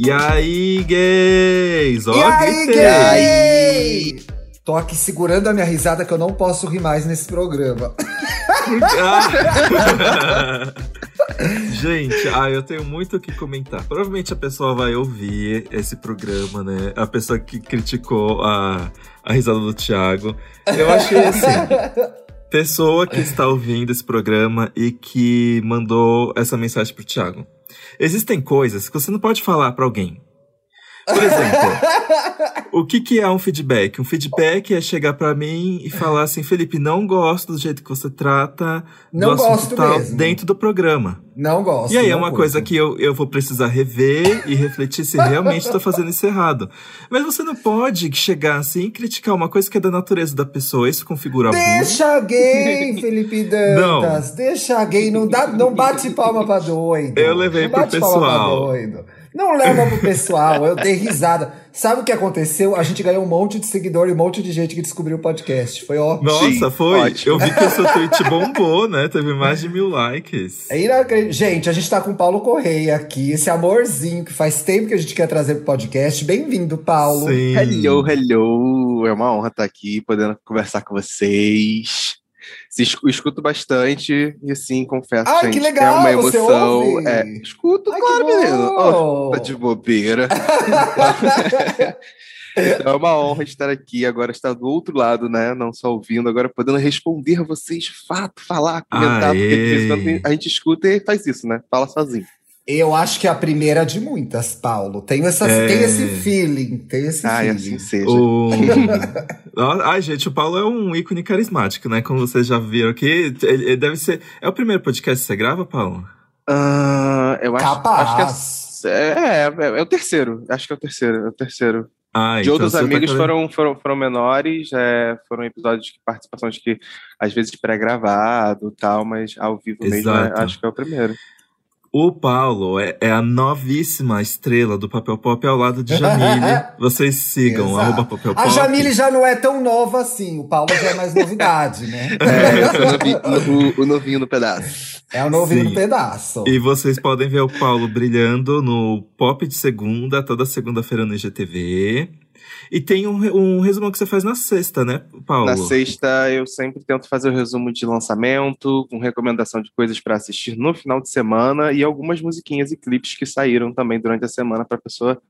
E aí, gays? Ó, e aí, gritei. gay? Tô aqui segurando a minha risada que eu não posso rir mais nesse programa. Ah. Gente, ah, eu tenho muito o que comentar. Provavelmente a pessoa vai ouvir esse programa, né? A pessoa que criticou a, a risada do Thiago. Eu achei assim. Pessoa que está ouvindo esse programa e que mandou essa mensagem pro Thiago. Existem coisas que você não pode falar para alguém. Por exemplo, o que, que é um feedback? Um feedback é chegar para mim e falar assim, Felipe, não gosto do jeito que você trata Não do assunto gosto tal mesmo. dentro do programa. Não gosto. E aí é não uma curto. coisa que eu, eu vou precisar rever e refletir se realmente estou fazendo isso errado. Mas você não pode chegar assim e criticar uma coisa que é da natureza da pessoa. Isso configura abuso. Deixa gay, Felipe Dantas. Deixa gay. Não, dá, não bate palma pra doido. Eu levei não pro bate palma pra pessoal. Não leva pro pessoal. Eu dei risada. Sabe o que aconteceu? A gente ganhou um monte de seguidor e um monte de gente que descobriu o podcast. Foi ótimo. Nossa, foi. ótimo. Eu vi que o seu tweet bombou, né? Teve mais de mil likes. É inacreditável. Gente, a gente tá com o Paulo Correia aqui, esse amorzinho que faz tempo que a gente quer trazer pro podcast. Bem-vindo, Paulo. Sim. Hello, hello. É uma honra estar aqui, podendo conversar com vocês. Se escu- escuto bastante e assim, confesso, Ai, gente, que legal, é uma você emoção. ouve? É, escuto, Ai, claro, menino. Oh, tá de bobeira. é uma honra estar aqui, agora estar do outro lado, né? Não só ouvindo, agora podendo responder a vocês, de fato, falar, comentar, porque em quando a gente escuta e faz isso, né? Fala sozinho. Eu acho que é a primeira de muitas, Paulo. Tenho, essa, É. tem esse feeling. Tem esse Ai, feeling. assim seja. O... Ai, gente, o Paulo é um ícone carismático, né? Como vocês já viram aqui. Ele deve ser. É o primeiro podcast que você grava, Paulo? Ah, eu acho, Capaz. acho que é, é, é, é o terceiro. Acho que é o terceiro. É o terceiro. Ah, De então outros tá amigos cada- foram, foram, foram menores, é, foram episódios de participações que às vezes pré-gravado e tal, mas ao vivo mesmo, é, Exato. acho que é o primeiro. O Paulo é, é a novíssima estrela do Papel Pop ao lado de Jamile. Vocês sigam, Exato. arroba Papel Pop. A Jamile já não é tão nova assim. O Paulo já é mais novidade, né? É, sou o novi- o, o novinho no pedaço. É o novinho Sim. do pedaço. E vocês podem ver o Paulo brilhando no Pop de Segunda, toda segunda-feira no IGTV. E tem um, um resumo que você faz na sexta, né, Paulo? Na sexta, eu sempre tento fazer o resumo de lançamento, com recomendação de coisas para assistir no final de semana e algumas musiquinhas e clipes que saíram também durante a semana para a pessoa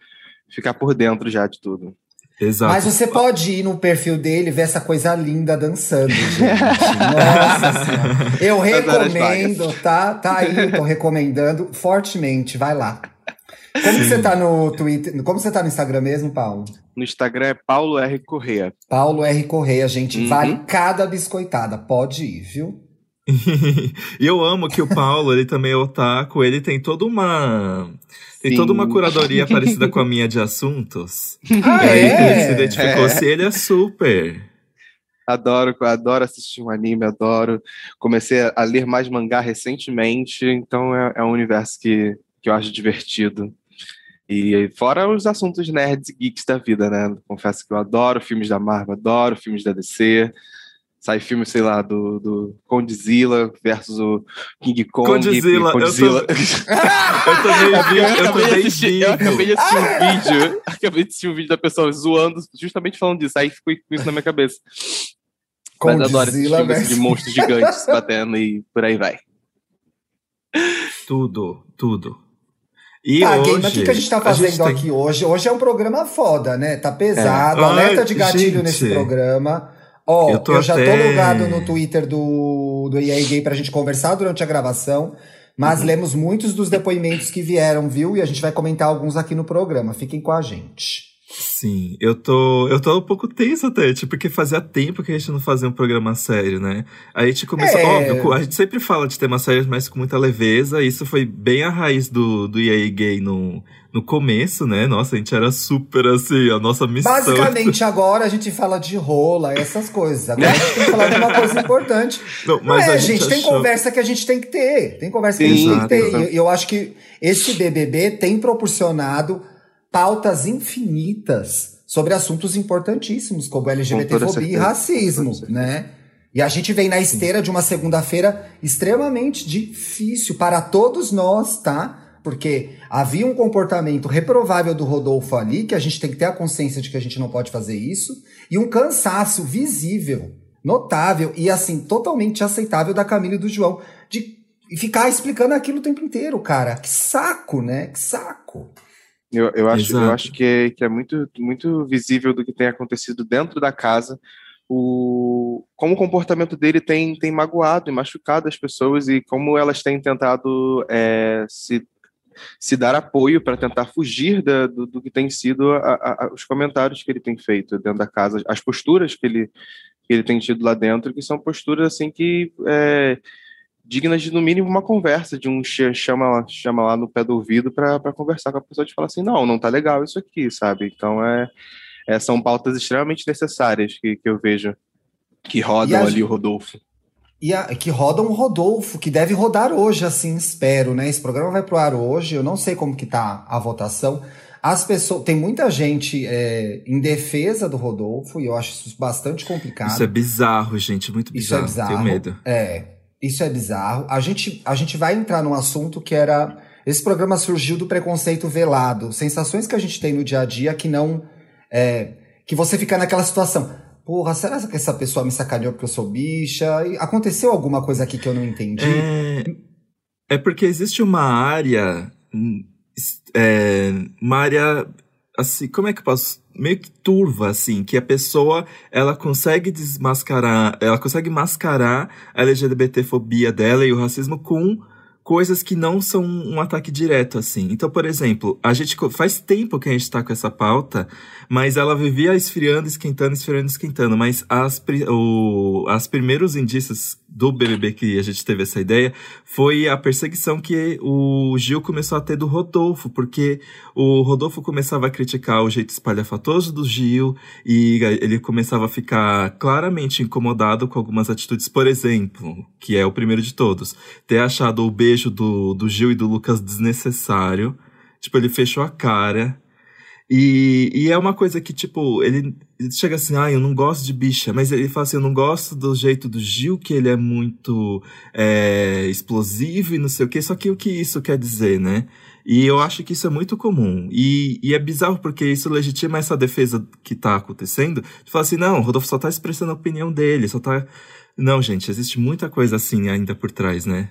ficar por dentro já de tudo. Exato. Mas você pode ir no perfil dele e ver essa coisa linda dançando, gente. Nossa senhora. Eu recomendo, tá? Tá aí, tô recomendando fortemente. Vai lá. Como que você tá no Twitter? Como você tá no Instagram mesmo, Paulo? No Instagram é Paulo R. Correia. Paulo R. Correia, gente. Uhum. Vale cada biscoitada. Pode ir, viu? e eu amo que o Paulo, ele também é otaku, ele tem toda uma. Tem Sim. toda uma curadoria parecida com a minha de assuntos. Ah, e aí é? ele se identificou É. se ele é super. Adoro, adoro assistir um anime, adoro. Comecei a- a ler mais mangá recentemente, então é, é um universo que, que eu acho divertido. E fora os assuntos nerds e geeks da vida, né? Confesso que eu adoro filmes da Marvel, adoro filmes da DC. Sai filme, sei lá, do, do Condzilla versus o King Kong. Condzilla, eu Condzilla. Eu também vi, Eu eu acabei, de também assistir, eu acabei de assistir um vídeo. Acabei de assistir um vídeo da pessoa zoando, justamente falando disso. Aí ficou com isso na minha cabeça. Mas adoro esses filmes versus- de monstros gigantes batendo e por aí vai. Tudo, tudo. E Tá, hoje, mas o que, que a gente tá fazendo tem- aqui hoje? Hoje é um programa foda, né? Tá pesado, É. alerta Ai, de gatilho gente. nesse programa. Ó, Eu eu, tô já tô até- logado no Twitter do, do EA Gay pra gente conversar durante a gravação, Uhum. mas lemos muitos dos depoimentos que vieram, viu? E a gente vai comentar alguns aqui no programa. Fiquem com a gente. Sim, eu tô, eu tô um pouco tenso até, tipo, porque fazia tempo que a gente não fazia um programa sério, né? Aí a gente começou, É. óbvio, a gente sempre fala de temas sérios, mas com muita leveza. Isso foi bem a raiz do, do EA Gay no, no começo, né? Nossa, a gente era super assim, a nossa missão. Basicamente, agora a gente fala de rola, essas coisas. Agora a gente tem que falar de uma coisa importante. Não, Não mas é, a gente, tem achou- conversa que a gente tem que ter. Tem conversa que a Sim, gente tem que ter. E eu acho que esse BBB tem proporcionado pautas infinitas sobre assuntos importantíssimos, como LGBTfobia e racismo, né? E a gente vem na esteira de uma segunda-feira extremamente difícil para todos nós, tá? porque havia um comportamento reprovável do Rodolfo ali, que a gente tem que ter a consciência de que a gente não pode fazer isso, e um cansaço visível, notável e assim totalmente aceitável da Camila e do João de ficar explicando aquilo o tempo inteiro, cara. Que saco, né? Que saco. Eu, eu, acho, eu acho que é, que é muito, muito visível do que tem acontecido dentro da casa, o, como o comportamento dele tem, tem magoado e machucado as pessoas e como elas têm tentado é, se, se dar apoio para tentar fugir da, do, do, que tem sido a, a, os comentários que ele tem feito dentro da casa, as posturas que ele, que ele tem tido lá dentro, que são posturas assim que é, dignas de, no mínimo, uma conversa, de um chama, chama lá no pé do ouvido para conversar com a pessoa e falar assim, não, não tá legal isso aqui, sabe? Então, é, é são pautas extremamente necessárias que, que eu vejo que rodam ali o Rodolfo. E a, que rodam o Rodolfo, que deve rodar hoje, assim, espero, né? Esse programa vai pro ar hoje, eu não sei como que tá a votação. As pessoas. Tem muita gente é, em defesa do Rodolfo, e eu acho isso bastante complicado. Isso é bizarro, gente, muito bizarro. Isso é bizarro. Tenho medo. É. Isso é bizarro. A gente, a gente vai entrar num assunto que era. Esse programa surgiu do preconceito velado. Sensações que a gente tem no dia a dia que não. É, que você fica naquela situação. Porra, será que essa pessoa me sacaneou porque eu sou bicha? E aconteceu alguma coisa aqui que eu não entendi? É, é porque existe uma área. É, uma área. Assim, como é que eu posso meio que turva, assim, que a pessoa, ela consegue desmascarar, ela consegue mascarar a LGBTfobia dela e o racismo com coisas que não são um ataque direto, assim. Então, por exemplo, a gente faz tempo que a gente tá com essa pauta, mas ela vivia esfriando, esquentando, esfriando, esquentando. Mas as, o, as primeiros indícios do BBB que a gente teve essa ideia foi a perseguição que o Gil começou a ter do Rodolfo, porque o Rodolfo começava a criticar o jeito espalhafatoso do Gil e ele começava a ficar claramente incomodado com algumas atitudes, por exemplo, que é o primeiro de todos, ter achado o beijo do, do Gil e do Lucas desnecessário. Tipo, ele fechou a cara. E, e é uma coisa que, tipo, ele, ele chega assim, ah, eu não gosto de bicha, mas ele fala assim, eu não gosto do jeito do Gil, que ele é muito é, explosivo e não sei o que, só que o que isso quer dizer, né? E eu acho que isso é muito comum. E, e é bizarro porque isso legitima essa defesa que tá acontecendo, de falar assim, não, o Rodolfo só tá expressando a opinião dele, só tá... Não, gente, existe muita coisa assim ainda por trás, né?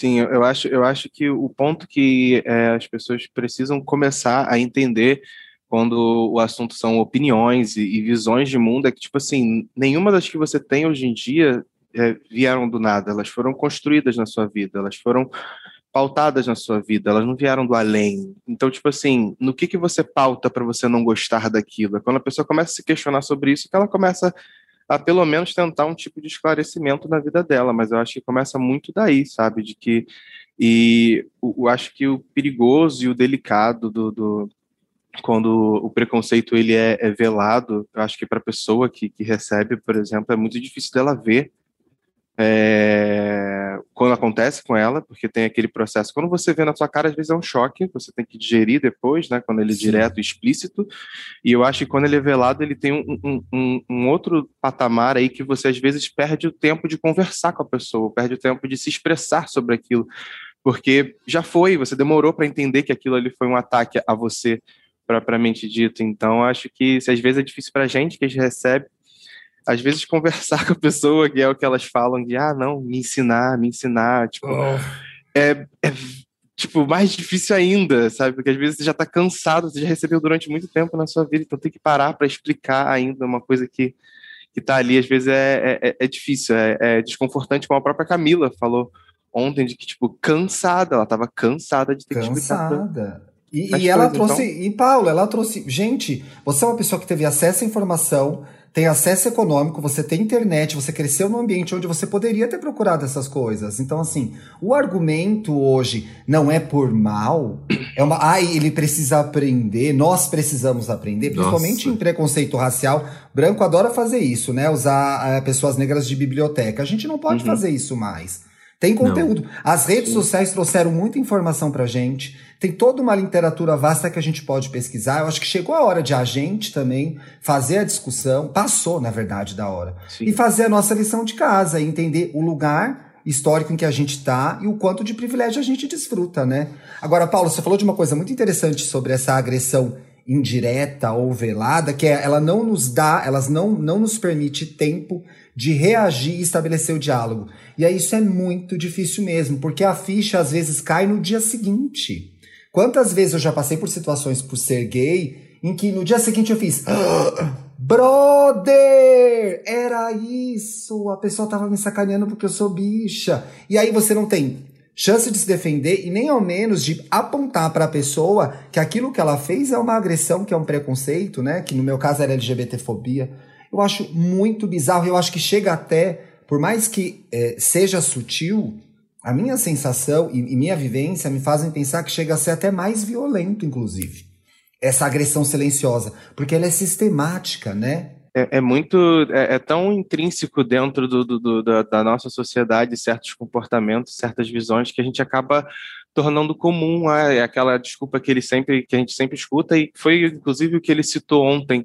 Sim, eu acho, eu acho que o ponto que é, as pessoas precisam começar a entender quando o assunto são opiniões e, e, visões de mundo é que, tipo assim, nenhuma das que você tem hoje em dia é, vieram do nada, elas foram construídas na sua vida, elas foram pautadas na sua vida, elas não vieram do além. Então, tipo assim, no que, que você pauta para você não gostar daquilo? É quando a pessoa começa a se questionar sobre isso que ela começa a pelo menos tentar um tipo de esclarecimento na vida dela, mas eu acho que começa muito daí, sabe? De que. E eu acho que o perigoso e o delicado do, do quando o preconceito ele é, é velado, eu acho que para a pessoa que, que recebe, por exemplo, é muito difícil dela ver é, quando acontece com ela, porque tem aquele processo. Quando você vê na sua cara, às vezes é um choque, você tem que digerir depois, né? Quando ele é Sim. direto e explícito. E eu acho que quando ele é velado, ele tem um, um, um, outro patamar aí que você às vezes perde o tempo de conversar com a pessoa, perde o tempo de se expressar sobre aquilo. Porque já foi, você demorou para entender que aquilo ali foi um ataque a você, propriamente dito. Então, acho que se às vezes é difícil para a gente que a gente recebe, às vezes conversar com a pessoa, que é o que elas falam de, ah, não, me ensinar, me ensinar, tipo, oh. é, é, tipo, mais difícil ainda, sabe? Porque às vezes você já tá cansado, você já recebeu durante muito tempo na sua vida, então tem que parar para explicar ainda uma coisa que, que tá ali, às vezes é, é, é difícil, é, é desconfortante, como a própria Camila falou ontem, de que, tipo, cansada, ela tava cansada de ter cansada. que explicar. Cansada. E, e ela trouxe, então... e Paula, ela trouxe, gente, você é uma pessoa que teve acesso à informação, tem acesso econômico, você tem internet, você cresceu num ambiente onde você poderia ter procurado essas coisas. Então, assim, o argumento hoje não é por mal, é uma. Ai, ele precisa aprender, nós precisamos aprender, principalmente Nossa. em preconceito racial. Branco adora fazer isso, né? Usar é, pessoas negras de biblioteca. A gente não pode uhum. fazer isso mais. Tem conteúdo. Não. As redes sociais trouxeram muita informação pra gente. Tem toda uma literatura vasta que a gente pode pesquisar. Eu acho que chegou a hora de a gente também fazer a discussão, passou, na verdade, da hora. Sim. E fazer a nossa lição de casa, entender o lugar histórico em que a gente está e o quanto de privilégio a gente desfruta, né? Agora, Paulo, você falou de uma coisa muito interessante sobre essa agressão indireta ou velada, que é, ela não nos dá, elas não, não nos permite tempo de reagir e estabelecer o diálogo. E aí isso é muito difícil mesmo, porque a ficha às vezes cai no dia seguinte. Quantas vezes eu já passei por situações por ser gay em que no dia seguinte eu fiz ah, Brother! Era isso! A pessoa tava me sacaneando porque eu sou bicha. E aí você não tem chance de se defender e nem ao menos de apontar para a pessoa que aquilo que ela fez é uma agressão, que é um preconceito, né? Que no meu caso era LGBTfobia. Eu acho muito bizarro. Eu acho que chega até, por mais que é, seja sutil, a minha sensação e, e minha vivência me fazem pensar que chega a ser até mais violento, inclusive. Essa agressão silenciosa, porque ela é sistemática, né? é, é muito é, é, tão intrínseco dentro do, do, do, da, da, nossa sociedade certos comportamentos certas visões que a gente acaba tornando comum ah, é aquela desculpa que ele sempre que a gente sempre escuta e foi inclusive o que ele citou ontem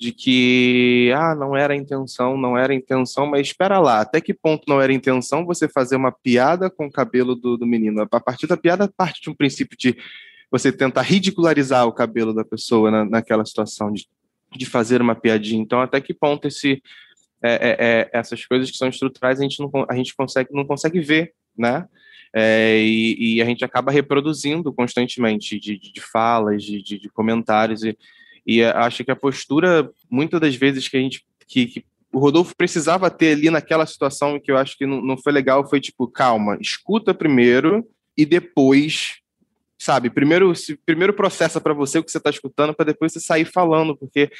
de que ah não era intenção não era intenção mas espera lá até que ponto não era intenção você fazer uma piada com o cabelo do, do menino a partir da piada parte de um princípio de você tentar ridicularizar o cabelo da pessoa na, naquela situação de de fazer uma piadinha. Então, até que ponto esse, é, é, é, essas coisas que são estruturais a gente não, a gente consegue, não consegue ver, né? É, e, e, a gente acaba reproduzindo constantemente de, de, de falas, de, de, de, comentários, e, e acho que a postura, muitas das vezes que a gente, que, que, o Rodolfo precisava ter ali naquela situação que eu acho que não, não foi legal, foi tipo, calma, escuta primeiro e depois sabe? Primeiro, primeiro processa para você o que você está escutando, para depois você sair falando, porque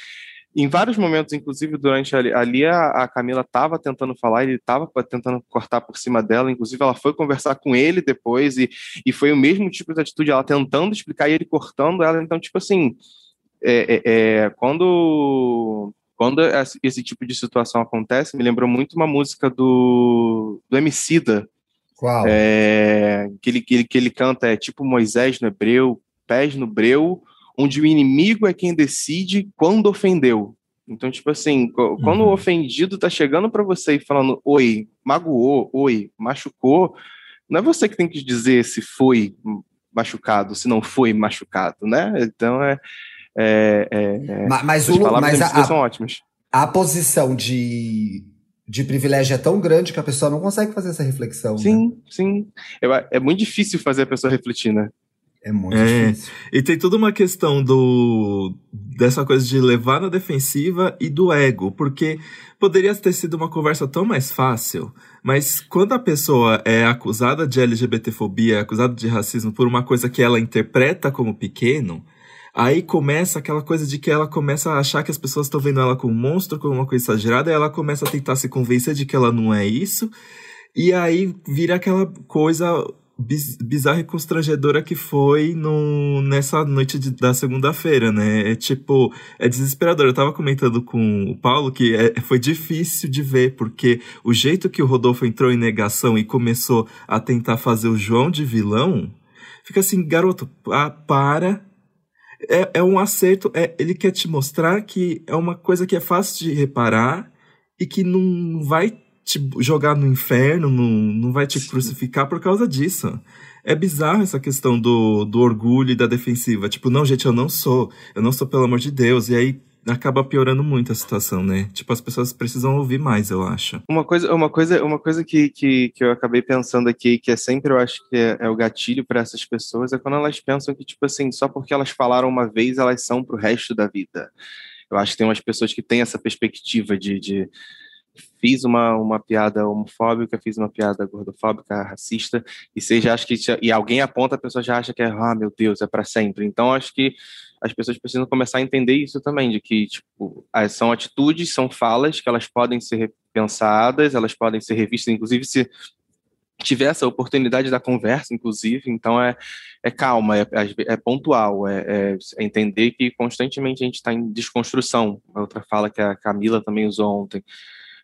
em vários momentos, inclusive durante ali, ali a, a Camila estava tentando falar, ele estava tentando cortar por cima dela, inclusive ela foi conversar com ele depois e, e foi o mesmo tipo de atitude, ela tentando explicar e ele cortando ela. Então, tipo assim, é, é, é, quando quando esse tipo de situação acontece, me lembrou muito uma música do, do Emicida, qual? É, que, ele, que, ele, que ele canta é tipo Moisés no hebreu, pés no breu, onde o inimigo é quem decide quando ofendeu. Então, tipo assim, quando uhum. o ofendido tá chegando para você e falando, oi, magoou, oi, machucou, não é você que tem que dizer se foi machucado, se não foi machucado, né? Então é. É, é mas, mas, o, mas a, são ótimas. A posição de de privilégio é tão grande que a pessoa não consegue fazer essa reflexão. Sim, né? sim. É, é muito difícil fazer a pessoa refletir, né? É muito é, difícil. E tem toda uma questão do dessa coisa de levar na defensiva e do ego, porque poderia ter sido uma conversa tão mais fácil, mas quando a pessoa é acusada de LGBTfobia, é acusada de racismo por uma coisa que ela interpreta como pequeno, Aí começa aquela coisa de que ela começa a achar que as pessoas estão vendo ela como um monstro, como uma coisa exagerada, e ela começa a tentar se convencer de que ela não é isso. E aí vira aquela coisa bizarra e constrangedora que foi no, nessa noite de, da segunda-feira, né? É tipo, é desesperador. Eu tava comentando com o Paulo que é, foi difícil de ver, porque o jeito que o Rodolfo entrou em negação e começou a tentar fazer o João de vilão, fica assim, garoto, ah, para, é, é um acerto, é, ele quer te mostrar que é uma coisa que é fácil de reparar e que não vai te jogar no inferno, não, não vai te crucificar por causa disso. É bizarro essa questão do, do orgulho e da defensiva. Tipo, não, gente, eu não sou. Eu não sou, pelo amor de Deus. E aí acaba piorando muito a situação, né? Tipo, as pessoas precisam ouvir mais, eu acho. Uma coisa, uma coisa, uma coisa que, que, que eu acabei pensando aqui, que é sempre, eu acho que é, é o gatilho para essas pessoas, é quando elas pensam que, tipo assim, só porque elas falaram uma vez, elas são pro resto da vida. Eu acho que tem umas pessoas que têm essa perspectiva de, de fiz uma, uma piada homofóbica, fiz uma piada gordofóbica, racista, e você já acha que e alguém aponta, a pessoa já acha que é, ah, meu Deus, é para sempre. Então acho que as pessoas precisam começar a entender isso também, de que tipo, são atitudes, são falas que elas podem ser pensadas, elas podem ser revistas, inclusive se tiver essa oportunidade da conversa, inclusive, então é, é calma, é, é pontual, é, é, é, entender que constantemente a gente está em desconstrução. Outra fala que a Camila também usou ontem.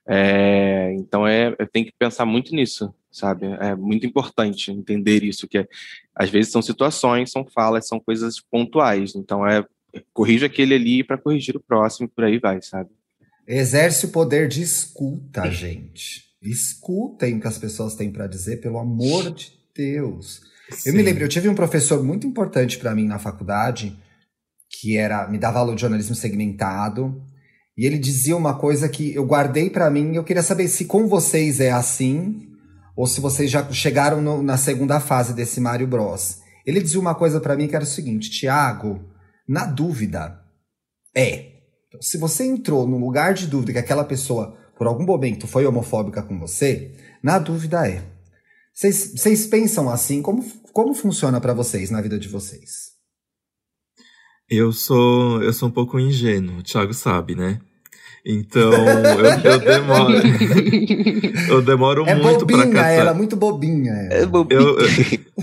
É, então é, tem que pensar muito nisso, sabe? É muito importante entender isso, que é, às vezes são situações, são falas, são coisas pontuais. Então é corrige aquele ali para corrigir o próximo, por aí vai, sabe? Exerce o poder de escuta, gente. Escutem o que as pessoas têm para dizer, pelo amor de Deus. Sim. Eu me lembro, eu tive um professor muito importante para mim na faculdade, que era me dava aula de jornalismo segmentado, e ele dizia uma coisa que eu guardei para mim, eu queria saber se com vocês é assim ou se vocês já chegaram no, na segunda fase desse Mario Bros. Ele dizia uma coisa para mim que era o seguinte, Tiago, na dúvida, é. Então, se você entrou no lugar de dúvida que aquela pessoa, por algum momento, foi homofóbica com você, na dúvida é. Vocês pensam assim? Como, como funciona para vocês na vida de vocês? Eu sou, eu sou um pouco ingênuo, o Thiago sabe, né? Então, eu, eu demoro. eu demoro é muito para catar. ela, muito bobinha. Ela. É bobinha. Eu, eu,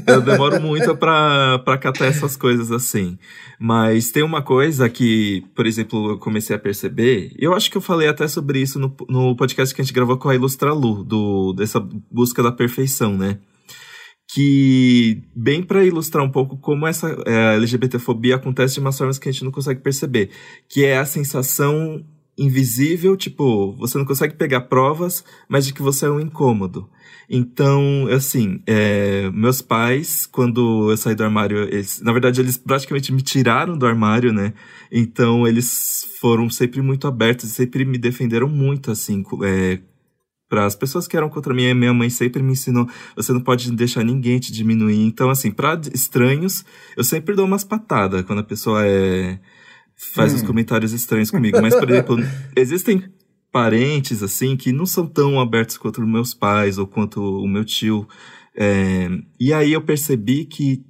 eu demoro muito para catar essas coisas assim. Mas tem uma coisa que, por exemplo, eu comecei a perceber, eu acho que eu falei até sobre isso no, no podcast que a gente gravou com a Ilustra Lu, do, dessa busca da perfeição, né? que bem para ilustrar um pouco como essa é, LGBTfobia acontece de umas formas que a gente não consegue perceber, que é a sensação invisível, tipo, você não consegue pegar provas, mas de que você é um incômodo. Então, assim, é, meus pais, quando eu saí do armário, eles, na verdade, eles praticamente me tiraram do armário, né? Então, eles foram sempre muito abertos, sempre me defenderam muito, assim, é, para as pessoas que eram contra mim. Minha mãe sempre me ensinou: você não pode deixar ninguém te diminuir. Então, assim, para estranhos, eu sempre dou umas patadas quando a pessoa é faz hum. uns comentários estranhos comigo. Mas, por exemplo, existem parentes, assim, que não são tão abertos quanto meus pais ou quanto o meu tio. É, e aí eu percebi que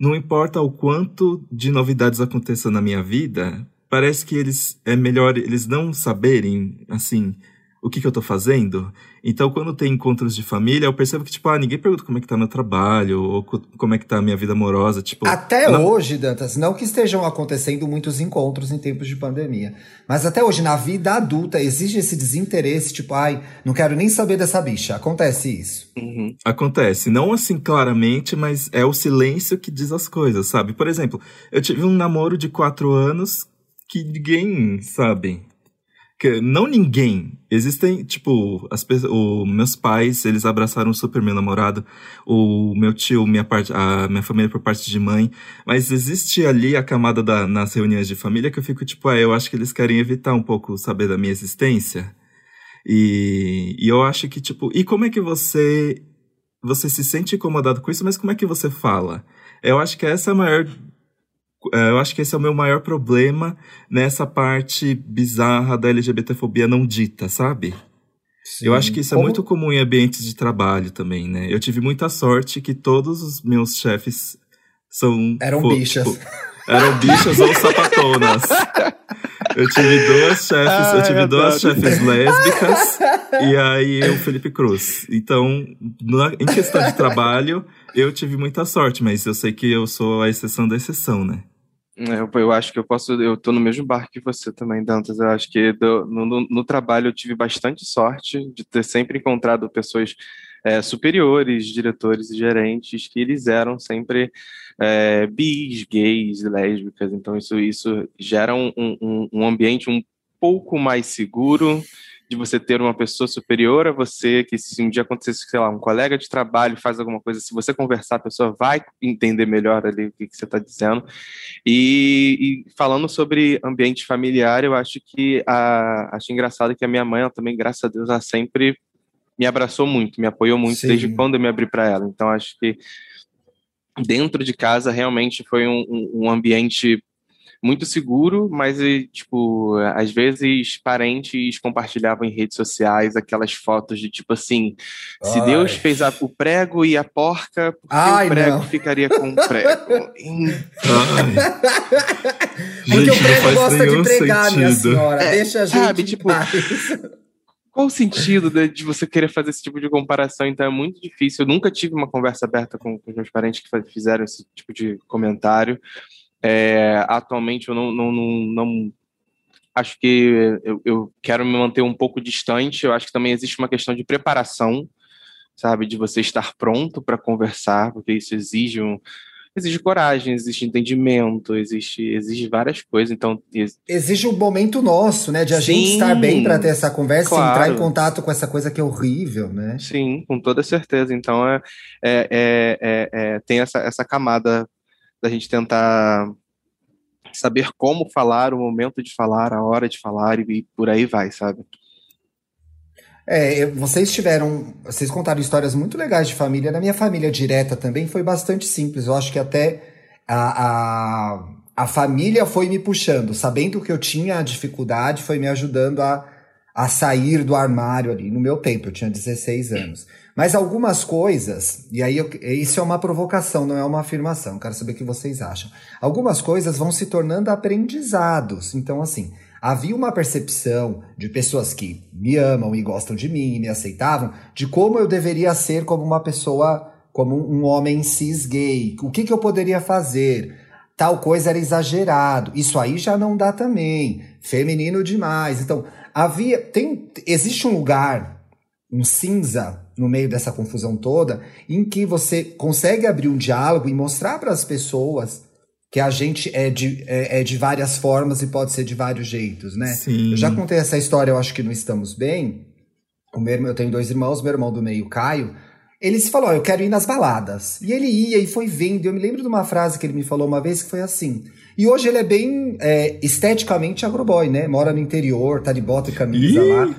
não importa o quanto de novidades aconteçam na minha vida, parece que eles é melhor eles não saberem, assim, o que, que eu tô fazendo. Então, quando tem encontros de família, eu percebo que, tipo, ah, ninguém pergunta como é que tá meu trabalho, ou como é que tá a minha vida amorosa, tipo... Até não... hoje, Dantas, não que estejam acontecendo muitos encontros em tempos de pandemia, mas até hoje, na vida adulta, existe esse desinteresse, tipo, ai, não quero nem saber dessa bicha. Acontece isso? Uhum. Acontece. Não assim claramente, mas é o silêncio que diz as coisas, sabe? Por exemplo, eu tive um namoro de quatro anos que ninguém sabe não ninguém. Existem, tipo, as o, meus pais, eles abraçaram super meu namorado, o meu tio, minha parte, a minha família por parte de mãe, mas existe ali a camada da, nas reuniões de família que eu fico tipo, ah, eu acho que eles querem evitar um pouco saber da minha existência. E, e eu acho que, tipo, e como é que você você se sente incomodado com isso, mas como é que você fala? Eu acho que essa é a maior eu acho que esse é o meu maior problema nessa parte bizarra da LGBTfobia não dita, sabe? Sim. Eu acho que isso é muito comum em ambientes de trabalho também, né? Eu tive muita sorte que todos os meus chefes são. Eram bichas. Tipo, eram bichas ou sapatonas. Eu tive duas chefes, Ai, eu tive duas chefes lésbicas e aí o Felipe Cruz. Então, na, em questão de trabalho, eu tive muita sorte, mas eu sei que eu sou a exceção da exceção, né? Eu, eu, acho que eu posso, eu tô no mesmo barco que você também, Dantas. Eu acho que do, no, no, trabalho eu tive bastante sorte de ter sempre encontrado pessoas é, superiores, diretores e gerentes, que eles eram sempre é, bis, gays, lésbicas. Então isso, isso gera um, um, um ambiente um pouco mais seguro, de você ter uma pessoa superior a você, que se um dia acontecesse, sei lá, um colega de trabalho faz alguma coisa, se você conversar, a pessoa vai entender melhor ali o que, que você está dizendo. E, e, falando sobre ambiente familiar, eu acho que a, acho engraçado que a minha mãe, ela também, graças a Deus, ela sempre me abraçou muito, me apoiou muito Sim. desde quando eu me abri para ela. Então acho que dentro de casa realmente foi um, um ambiente muito seguro, mas, tipo, às vezes parentes compartilhavam em redes sociais aquelas fotos de tipo assim: se Ai. Deus fez a, o prego e a porca, por que Ai, o prego não. ficaria com o prego? Porque o prego gosta de pregar, sentido. minha senhora. É, Deixa a gente. Sabe, tipo. Qual o sentido de, de, você querer fazer esse tipo de comparação? Então é muito difícil. Eu nunca tive uma conversa aberta com, com os meus parentes que fizeram esse tipo de comentário. É, atualmente eu não, não, não, não acho que eu, eu, quero me manter um pouco distante. Eu acho que também existe uma questão de preparação, sabe, de você estar pronto para conversar, porque isso exige um, exige coragem, existe entendimento, existe, exige várias coisas. Então ex... exige um momento nosso, né, de a Sim, gente estar bem para ter essa conversa, claro. entrar em contato com essa coisa que é horrível, né? Sim, com toda certeza. Então é, é, é, é, é tem essa, essa camada da gente tentar saber como falar, o momento de falar, a hora de falar e, por aí vai, sabe? É, vocês tiveram. Vocês contaram histórias muito legais de família. Na minha família direta também foi bastante simples. Eu acho que até a, a, a família foi me puxando, sabendo que eu tinha dificuldade, foi me ajudando a, a sair do armário ali. No meu tempo, eu tinha 16 anos. Mas algumas coisas, e aí eu, isso é uma provocação, não é uma afirmação, quero saber o que vocês acham. Algumas coisas vão se tornando aprendizados. Então, assim, havia uma percepção de pessoas que me amam e gostam de mim e me aceitavam, de como eu deveria ser como uma pessoa, como um homem cis gay. O que, que eu poderia fazer? Tal coisa era exagerado. Isso aí já não dá também. Feminino demais. Então, havia. Tem, existe um lugar, um cinza, no meio dessa confusão toda, em que você consegue abrir um diálogo e mostrar para as pessoas que a gente é de, é, é, de várias formas e pode ser de vários jeitos, né? Sim. Eu já contei essa história, eu acho que não estamos bem. O meu, eu tenho dois irmãos, meu irmão do meio, Caio. Ele se falou: oh, Eu quero ir nas baladas. E ele ia e foi vendo. Eu me lembro de uma frase que ele me falou uma vez que foi assim: e hoje ele é bem é, esteticamente agroboy, né? Mora no interior, tá de bota e camisa Ih! lá.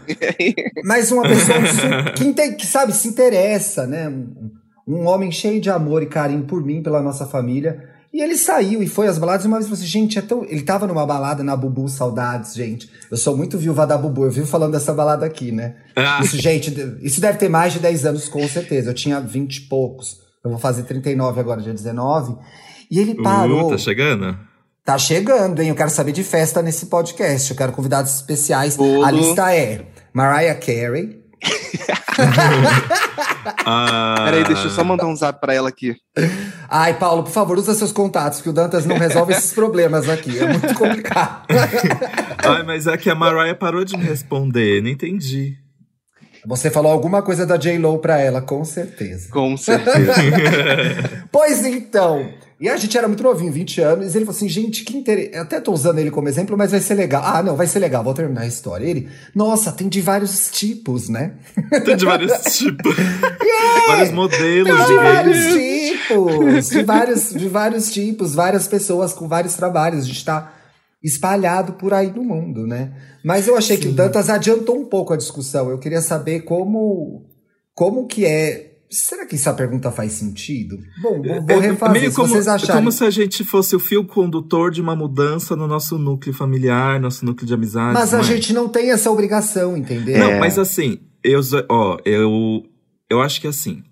Mas uma pessoa que, que, sabe, se interessa, né? Um, um, homem cheio de amor e carinho por mim, pela nossa família. E ele saiu e foi às baladas e uma vez falou assim, gente, é tão... ele tava numa balada na Bubu Saudades, gente. Eu sou muito viúva da Bubu, eu vivo falando dessa balada aqui, né? Ah. Isso, gente, isso deve ter mais de 10 anos, com certeza. Eu tinha 20 e poucos. Eu vou fazer 39 agora, dia 19. E ele parou. Uh, tá chegando? Tá chegando, hein? Eu quero saber de festa nesse podcast. Eu quero convidados especiais. A lista é Mariah Carey. ah. Peraí, deixa eu só mandar um zap pra ela aqui. Ai, Paulo, por favor, usa seus contatos, que o Dantas não resolve esses problemas aqui. É muito complicado. Ai, mas é que a Mariah parou de me responder, não entendi. Você falou alguma coisa da J-Lo pra ela, com certeza. Com certeza. pois então, e a gente era muito novinho, 20 anos, e ele falou assim, gente, que interessante. Até tô usando ele como exemplo, mas vai ser legal. Ah, não, vai ser legal, vou terminar a história. Ele, nossa, tem de vários tipos, né? Tem de vários tipos. yeah! Vários modelos tem de, de vários tipos. De vários, de vários tipos, várias pessoas com vários trabalhos. A gente tá espalhado por aí no mundo, né? Mas eu achei Sim. que o Dantas adiantou um pouco a discussão. Eu queria saber como, como que é Será que essa pergunta faz sentido? Bom, vou, vou é, refazer, é como, vocês acharem. como se a gente fosse o fio condutor de uma mudança no nosso núcleo familiar, nosso núcleo de amizade. Mas a é? gente não tem essa obrigação, entendeu? Não, é. mas assim, eu, ó, eu, eu acho que assim,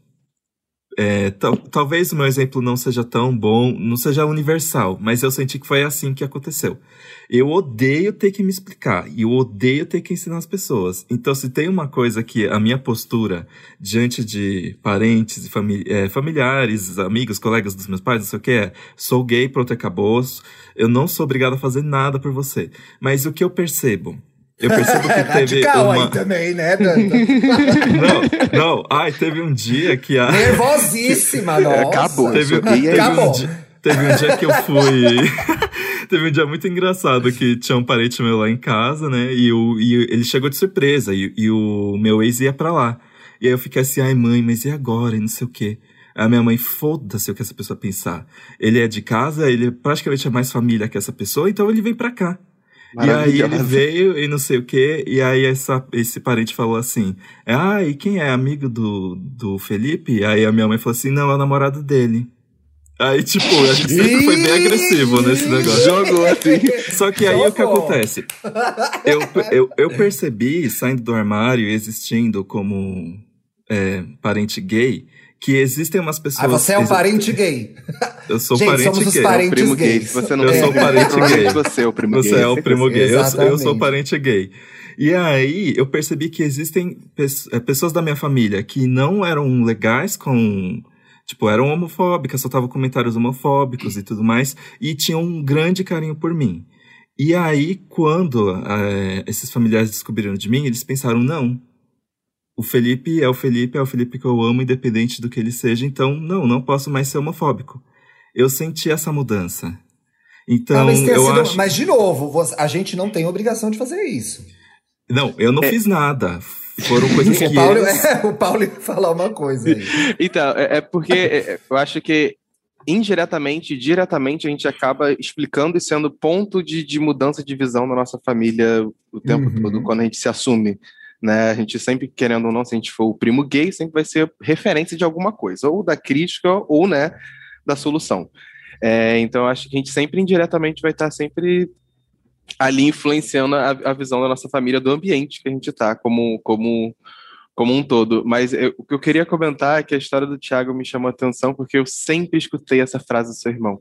é, talvez o meu exemplo não seja tão bom, não seja universal, mas eu senti que foi assim que aconteceu. Eu odeio ter que me explicar e eu odeio ter que ensinar as pessoas. Então, se tem uma coisa que a minha postura diante de parentes, famili é, familiares, amigos, colegas dos meus pais, não sei o que é, sou gay, pronto, acabou, eu não sou obrigado a fazer nada por você. Mas o que eu percebo eu percebo que teve Radical uma... aí também, né, não, não. Ai, teve um dia que a... Nervosíssima, nossa. Acabou. Teve, teve, Acabou. Um dia, teve um dia que eu fui... teve um dia muito engraçado que tinha um parente meu lá em casa, né? E, o, e ele chegou de surpresa e, e o meu ex ia pra lá. E aí eu fiquei assim, ai mãe, mas e agora? E não sei o quê. A minha mãe, foda-se o que essa pessoa pensar. Ele é de casa, ele praticamente é mais família que essa pessoa, então ele vem pra cá. E aí ele veio e não sei o quê, e aí essa, esse parente falou assim: Ah, e quem é amigo do, do Felipe? Aí a minha mãe falou assim: Não, é o namorado dele. Aí, tipo, a gente sempre foi bem agressivo nesse negócio. Jogou assim. Só que aí o que acontece? Eu, eu, eu percebi, saindo do armário e existindo como é, parente gay, que existem umas pessoas. Ah, você é um parente gay. Eu sou Gente, parente somos gay. Os parentes é primo gay. gay. Você não eu sou parente gay. Você é o primo você gay. Você é o primo gay. Eu, eu, sou parente gay. E aí eu percebi que existem é, pessoas da minha família que não eram legais com. Tipo, eram homofóbicas, soltavam comentários homofóbicos e tudo mais, e tinham um grande carinho por mim. E aí, quando é, esses familiares descobriram de mim, eles pensaram: não, o Felipe é o Felipe, é o Felipe que eu amo, independente do que ele seja, então não, não posso mais ser homofóbico. eu senti essa mudança. Então, mas, eu sido, acho... mas de novo, a gente não tem obrigação de fazer isso. Não, eu não é. fiz nada. Foram coisas que. o, Paulo, eles... é, o Paulo ia falar uma coisa aí. então, é, é porque é, eu acho que indiretamente e diretamente a gente acaba explicando e sendo ponto de, de mudança de visão na nossa família o tempo uhum. todo, quando a gente se assume. Né? A gente sempre, querendo ou não, se a gente for o primo gay, sempre vai ser referência de alguma coisa, ou da crítica, ou né, da solução. É, então, acho que a gente sempre indiretamente vai estar sempre ali influenciando a, a visão da nossa família, do ambiente que a gente está como, como como um todo. Mas eu, o que eu queria comentar é que a história do Tiago me chamou a atenção porque eu sempre escutei essa frase do seu irmão.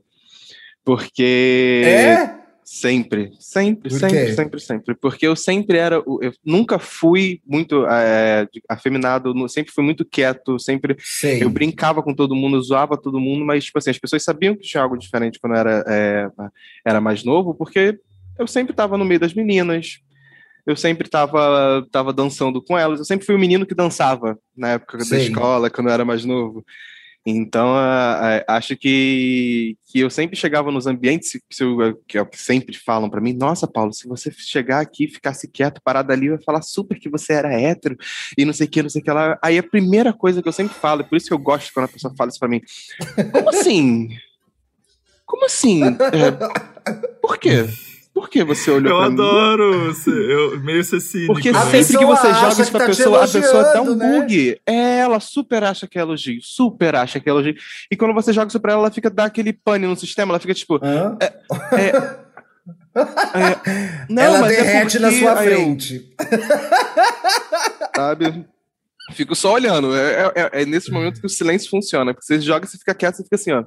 Porque. É? Sempre, sempre, Por sempre, sempre, sempre. Porque eu sempre era. Eu nunca fui muito é, afeminado, sempre fui muito quieto, sempre. Sei. Eu brincava com todo mundo, zoava todo mundo, mas, tipo assim, as pessoas sabiam que tinha algo diferente quando eu era, é, era mais novo, porque eu sempre estava no meio das meninas, eu sempre estava tava dançando com elas. Eu sempre fui o menino que dançava na época Sim. da escola, quando eu era mais novo. Então, acho que, que eu sempre chegava nos ambientes que, eu, que, que sempre falam para mim: Nossa, Paulo, se você chegar aqui, ficasse quieto, parado ali, vai falar super que você era hétero e não sei o que, não sei o que lá. Aí a primeira coisa que eu sempre falo, e por isso que eu gosto quando a pessoa fala isso para mim: Como assim? Como assim? É, por quê? Por que você olhou eu pra adoro, mim? Eu meio ser cínico. Porque né? sempre que você joga isso pra tá pessoa, a pessoa dá um né? bug. É, ela super acha que é elogio, super acha que é elogio. E quando você joga isso pra ela, ela fica, dá aquele pane no sistema, ela fica tipo... É, é, é, não, ela é derrete na sua frente. Eu, sabe? Fico só olhando. É, é, é, nesse momento que o silêncio funciona. Porque você joga, você fica quieto, você fica assim, ó.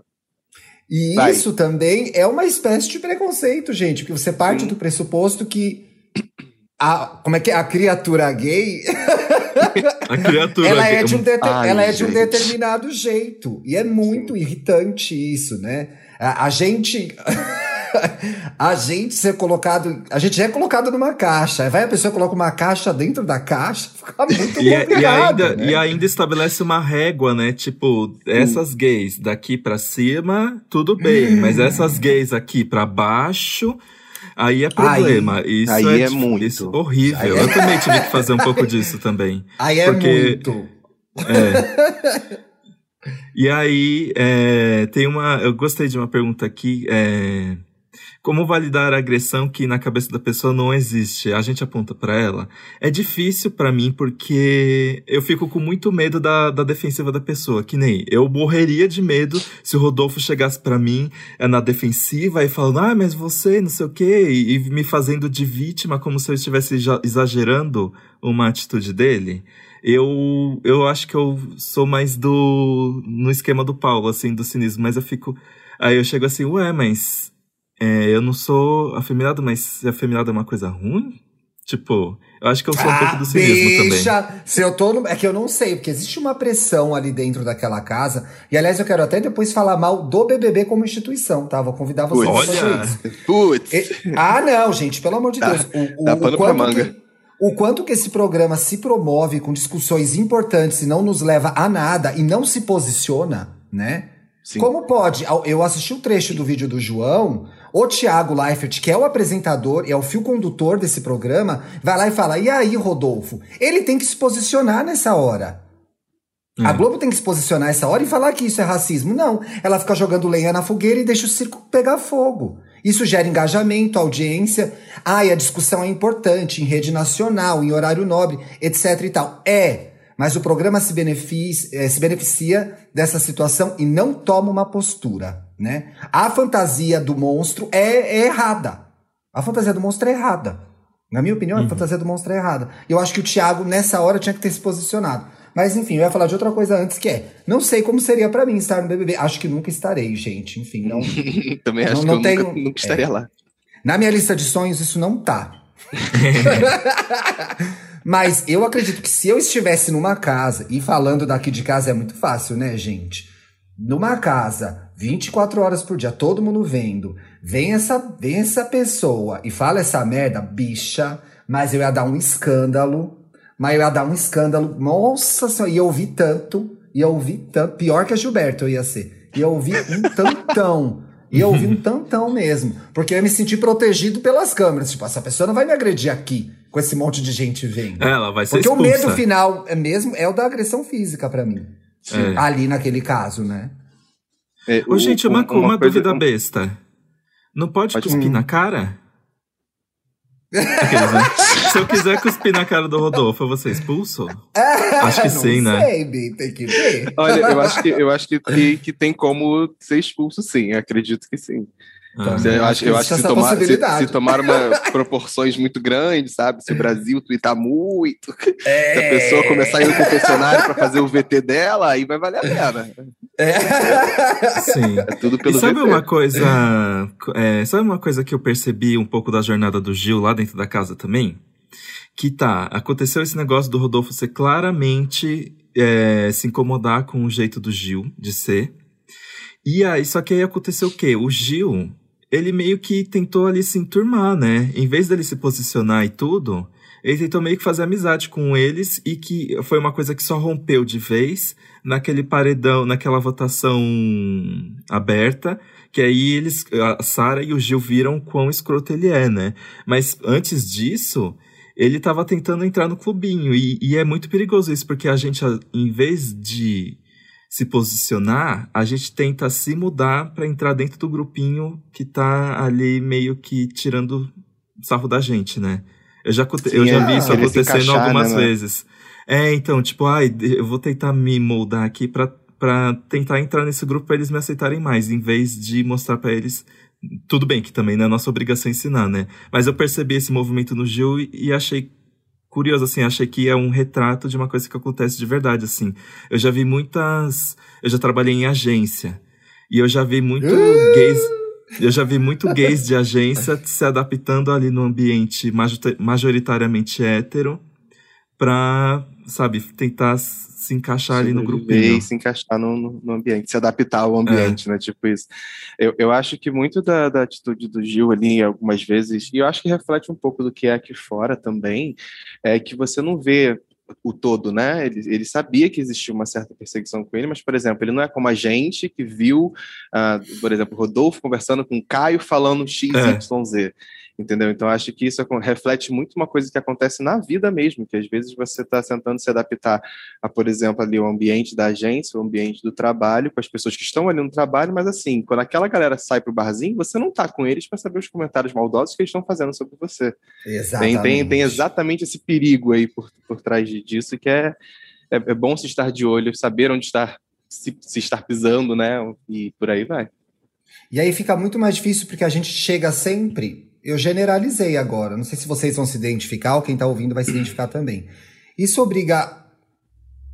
E Vai. isso também é uma espécie de preconceito, gente, porque você parte Sim. do pressuposto que a, como é que é? A criatura gay. a criatura ela é de um, Ai, ela é de um determinado jeito. E é muito Sim. irritante isso, né? A, a gente. a gente ser colocado. A gente já é colocado numa caixa. Aí vai a pessoa coloca uma caixa dentro da caixa, fica muito e, complicado. E ainda, né? e ainda estabelece uma régua, né? Tipo, essas hum. gays daqui para cima, tudo bem. Hum. Mas essas gays aqui para baixo. Aí é problema. Aí, isso aí é, é muito. Isso é horrível. É... Eu também tive que fazer um pouco disso também. Aí é porque, muito. É. E aí, é, tem uma. Eu gostei de uma pergunta aqui. É, como validar a agressão que na cabeça da pessoa não existe? A gente aponta para ela. É difícil para mim porque eu fico com muito medo da, da defensiva da pessoa. Que nem eu morreria de medo se o Rodolfo chegasse para mim é, na defensiva e falando, ah, mas você, não sei o quê, e, e me fazendo de vítima como se eu estivesse exagerando uma atitude dele eu, eu acho que eu sou mais do. no esquema do Paulo, assim, do cinismo, mas eu fico. Aí eu chego assim, ué, mas é, eu não sou afeminado, mas afeminado é uma coisa ruim? Tipo, eu acho que eu sou ah, um pouco do cinismo deixa, também. Se eu tô no, É que eu não sei, porque existe uma pressão ali dentro daquela casa. E aliás, eu quero até depois falar mal do BBB como instituição, tá? Vou convidar vocês fazer isso. Putz. E, ah, não, gente, pelo amor de Deus. O, o, dá pano o pra manga. Que, o quanto que esse programa se promove com discussões importantes e não nos leva a nada e não se posiciona, né? Sim. Como pode? Eu assisti o um trecho do vídeo do João o Thiago Leifert, que é o apresentador e é o fio condutor desse programa, vai lá e fala: e aí, Rodolfo? Ele tem que se posicionar nessa hora. A hum. Globo tem que se posicionar nessa hora e falar que isso é racismo. Não. Ela fica jogando lenha na fogueira e deixa o circo pegar fogo. Isso gera engajamento, audiência. Ah, e a discussão é importante em rede nacional, em horário nobre, etc e tal. É, mas o programa se beneficia, eh, se beneficia dessa situação e não toma uma postura né? A fantasia do monstro é, é errada. A fantasia do monstro é errada. Na minha opinião, uhum. a fantasia do monstro é errada. Eu acho que o Thiago, nessa hora, tinha que ter se posicionado. Mas, enfim, eu ia falar de outra coisa antes, que é... Não sei como seria para mim estar no BBB. Acho que nunca estarei, gente. Enfim, não... Também acho não, não que tenho, nunca, nunca estaria é, lá. Na minha lista de sonhos, isso não tá. Mas eu acredito que se eu estivesse numa casa, e falando daqui de casa é muito fácil, né, gente? Numa casa 24 horas por dia, todo mundo vendo. Vem essa, vem essa pessoa e fala essa merda, bicha, mas eu ia dar um escândalo. Mas eu ia dar um escândalo. Nossa senhora, e eu vi tanto ia ouvir tanto. Pior que a Gilberto eu ia ser. Ia ouvir um tantão. Ia ouvir um tantão mesmo. Porque eu ia me sentir protegido pelas câmeras. Tipo, essa pessoa não vai me agredir aqui, com esse monte de gente vendo. É, ela vai ser Porque expulsa. o medo final é mesmo é o da agressão física para mim. É. Ali naquele caso, né? É, Ô, o- gente, uma, um- uma, coisa- dúvida besta. Não pode, Pode- cuspir Hum. na cara? Aqueles, né? Se eu quiser cuspir na cara do Rodolfo, eu vou ser expulso? Acho que Não sim, né? sei, Bi, tem que ver. Olha, eu acho que, eu acho que, que, que tem como ser expulso, sim. Acredito que sim. Ah. Você- eu acho, eu acho que se tomar, se, se tomar uma proporções muito grandes, sabe? Se o Brasil twittar muito, se É. a pessoa começar a ir no confessionário para fazer o VT dela, aí vai valer a pena. É. Sim. É tudo E pelo sabe VT. uma coisa. é, sabe uma coisa que eu percebi um pouco da jornada do Gil lá dentro da casa também? Que tá, aconteceu esse negócio do Rodolfo ser claramente é, se incomodar com o jeito do Gil de ser. E aí, só que aí aconteceu o quê? O Gil, ele meio que tentou ali se enturmar, né? Em vez dele se posicionar e tudo, ele tentou meio que fazer amizade com eles e que foi uma coisa que só rompeu de vez naquele paredão, naquela votação aberta, que aí eles, a Sara e o Gil viram quão escroto ele é, né? Mas antes disso, ele tava tentando entrar no clubinho e, e é muito perigoso isso, porque a gente, em vez de se posicionar, a gente tenta se mudar pra entrar dentro do grupinho que tá ali meio que tirando sarro da gente, né? Eu já, Sim, eu já é, vi isso acontecendo encaixar, algumas né, né? vezes. É, então, tipo, ai, eu vou tentar me moldar aqui pra, pra tentar entrar nesse grupo pra eles me aceitarem mais, em vez de mostrar pra eles. Tudo bem que também não é nossa obrigação ensinar, né? Mas eu percebi esse movimento no Gil e, e achei curioso, assim, achei que é um retrato de uma coisa que acontece de verdade, assim. Eu já vi muitas. Eu já trabalhei em agência. E eu já vi muito gays. Eu já vi muito gays de agência se adaptando ali no ambiente majorita- majoritariamente hétero pra, sabe, tentar se encaixar ali no grupinho. E se encaixar no, no- ambiente, se adaptar ao ambiente, né? Tipo isso. Eu, eu acho que muito da, da atitude do Gil ali, algumas vezes, e eu acho que reflete um pouco do que é aqui fora também, é que você não vê o todo, né? Ele, ele sabia que existia uma certa perseguição com ele, mas, por exemplo, ele não é como a gente que viu, ah, por exemplo, Rodolfo conversando com o Caio falando XYZ. Entendeu? Então, acho que isso reflete muito uma coisa que acontece na vida mesmo, que às vezes você está tentando se adaptar a, por exemplo, ali o ambiente da agência, o ambiente do trabalho, com as pessoas que estão ali no trabalho, mas assim, quando aquela galera sai pro barzinho, você não tá com eles para saber os comentários maldosos que eles estão fazendo sobre você. Tem, Exatamente. tem, tem exatamente esse perigo aí por, por trás disso, que é, é, é bom se estar de olho, saber onde estar, se, se estar pisando, né? E por aí vai. E aí fica muito mais difícil porque a gente chega sempre. Eu generalizei agora, não sei se vocês vão se identificar ou quem tá ouvindo vai se identificar também. Isso obriga.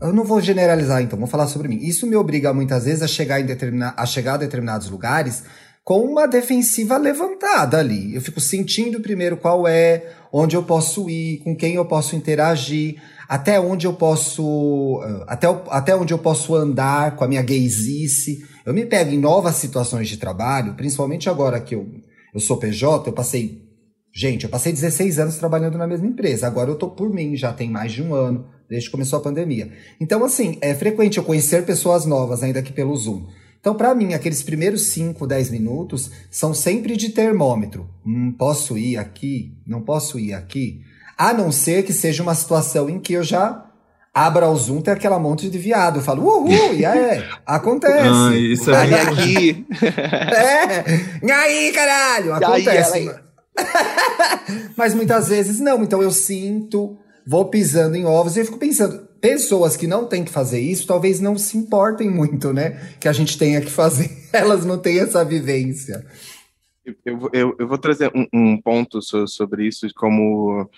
Eu não vou generalizar, então, vou falar sobre mim. Isso me obriga muitas vezes a chegar, em determina... a, chegar a determinados lugares com uma defensiva levantada ali. Eu fico sentindo primeiro qual é, onde eu posso ir, com quem eu posso interagir, até onde eu posso. eh, Até, até onde eu posso andar com a minha gaysice. Eu me pego em novas situações de trabalho, principalmente agora que eu, eu sou PJ, eu passei. Gente, eu passei 16 anos trabalhando na mesma empresa. Agora eu tô por mim, já tem mais de um ano, desde que começou a pandemia. Então, assim, é frequente eu conhecer pessoas novas, ainda que pelo Zoom. Então, para mim, aqueles primeiros 5, 10 minutos são sempre de termômetro. Hum, posso ir aqui? Não posso ir aqui? A não ser que seja uma situação em que eu já abra o Zoom, tem aquela monte de viado. Eu falo, uhul, e aí? Acontece. Ah, isso é Aí muito- aqui, É! E aí, caralho? Acontece. aí? Mas muitas vezes não. Então eu sinto, vou pisando em ovos e eu fico pensando, pessoas que não têm que fazer isso talvez não se importem muito, né? Que a gente tenha que fazer. Elas não têm essa vivência. Eu, vou- eu, eu vou trazer um, um ponto so- sobre isso como,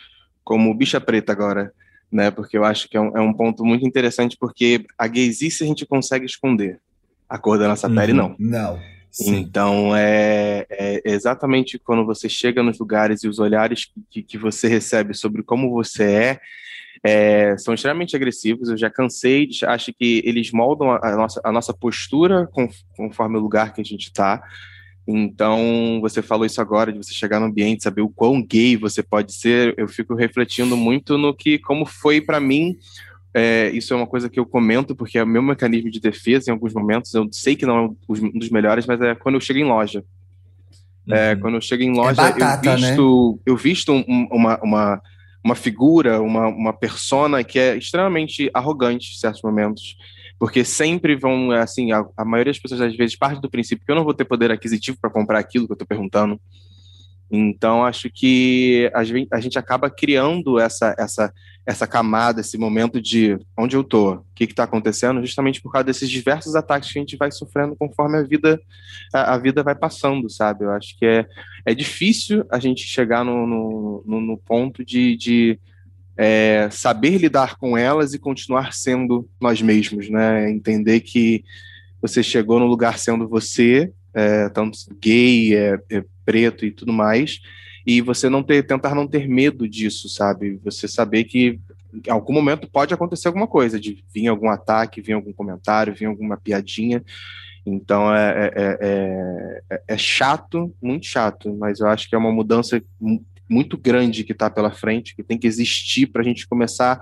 como bicha preta agora, né? Porque eu acho que é um, é um ponto muito interessante, porque a gaysice a gente consegue esconder. A cor da nossa Uhum. pele, não. Não. Sim. Então, é, é exatamente quando você chega nos lugares e os olhares que, que você recebe sobre como você é, é, são extremamente agressivos. Eu já cansei, de, acho que eles moldam a, a nossa, a nossa postura con- conforme o lugar que a gente está. Então, você falou isso agora, de você chegar no ambiente, saber o quão gay você pode ser. Eu fico refletindo muito no que, como foi para mim é, isso é uma coisa que eu comento, porque é o meu mecanismo de defesa em alguns momentos. Eu sei que não é um dos melhores, mas é quando eu chego em loja. É, uhum. quando eu chego em loja, é batata, eu visto, né? eu visto um, uma, uma, uma figura, uma, uma persona que é extremamente arrogante em certos momentos. Porque sempre vão, assim, a, a maioria das pessoas às vezes parte do princípio que eu não vou ter poder aquisitivo para comprar aquilo que eu estou perguntando. Então, acho que a gente acaba criando essa, essa, essa camada, esse momento de onde eu estou, o que está acontecendo, justamente por causa desses diversos ataques que a gente vai sofrendo conforme a vida, a, a vida vai passando, sabe? Eu acho que é, é difícil a gente chegar no, no, no ponto de, de é, saber lidar com elas e continuar sendo nós mesmos, né? Entender que você chegou no lugar sendo você, é, tanto gay, é, é preto e tudo mais, e você não ter, tentar não ter medo disso, sabe? Você saber que em algum momento pode acontecer alguma coisa, de vir algum ataque, vir algum comentário, vir alguma piadinha. Então é, é, é, é chato, muito chato, mas eu acho que é uma mudança muito grande que está pela frente, que tem que existir para a gente começar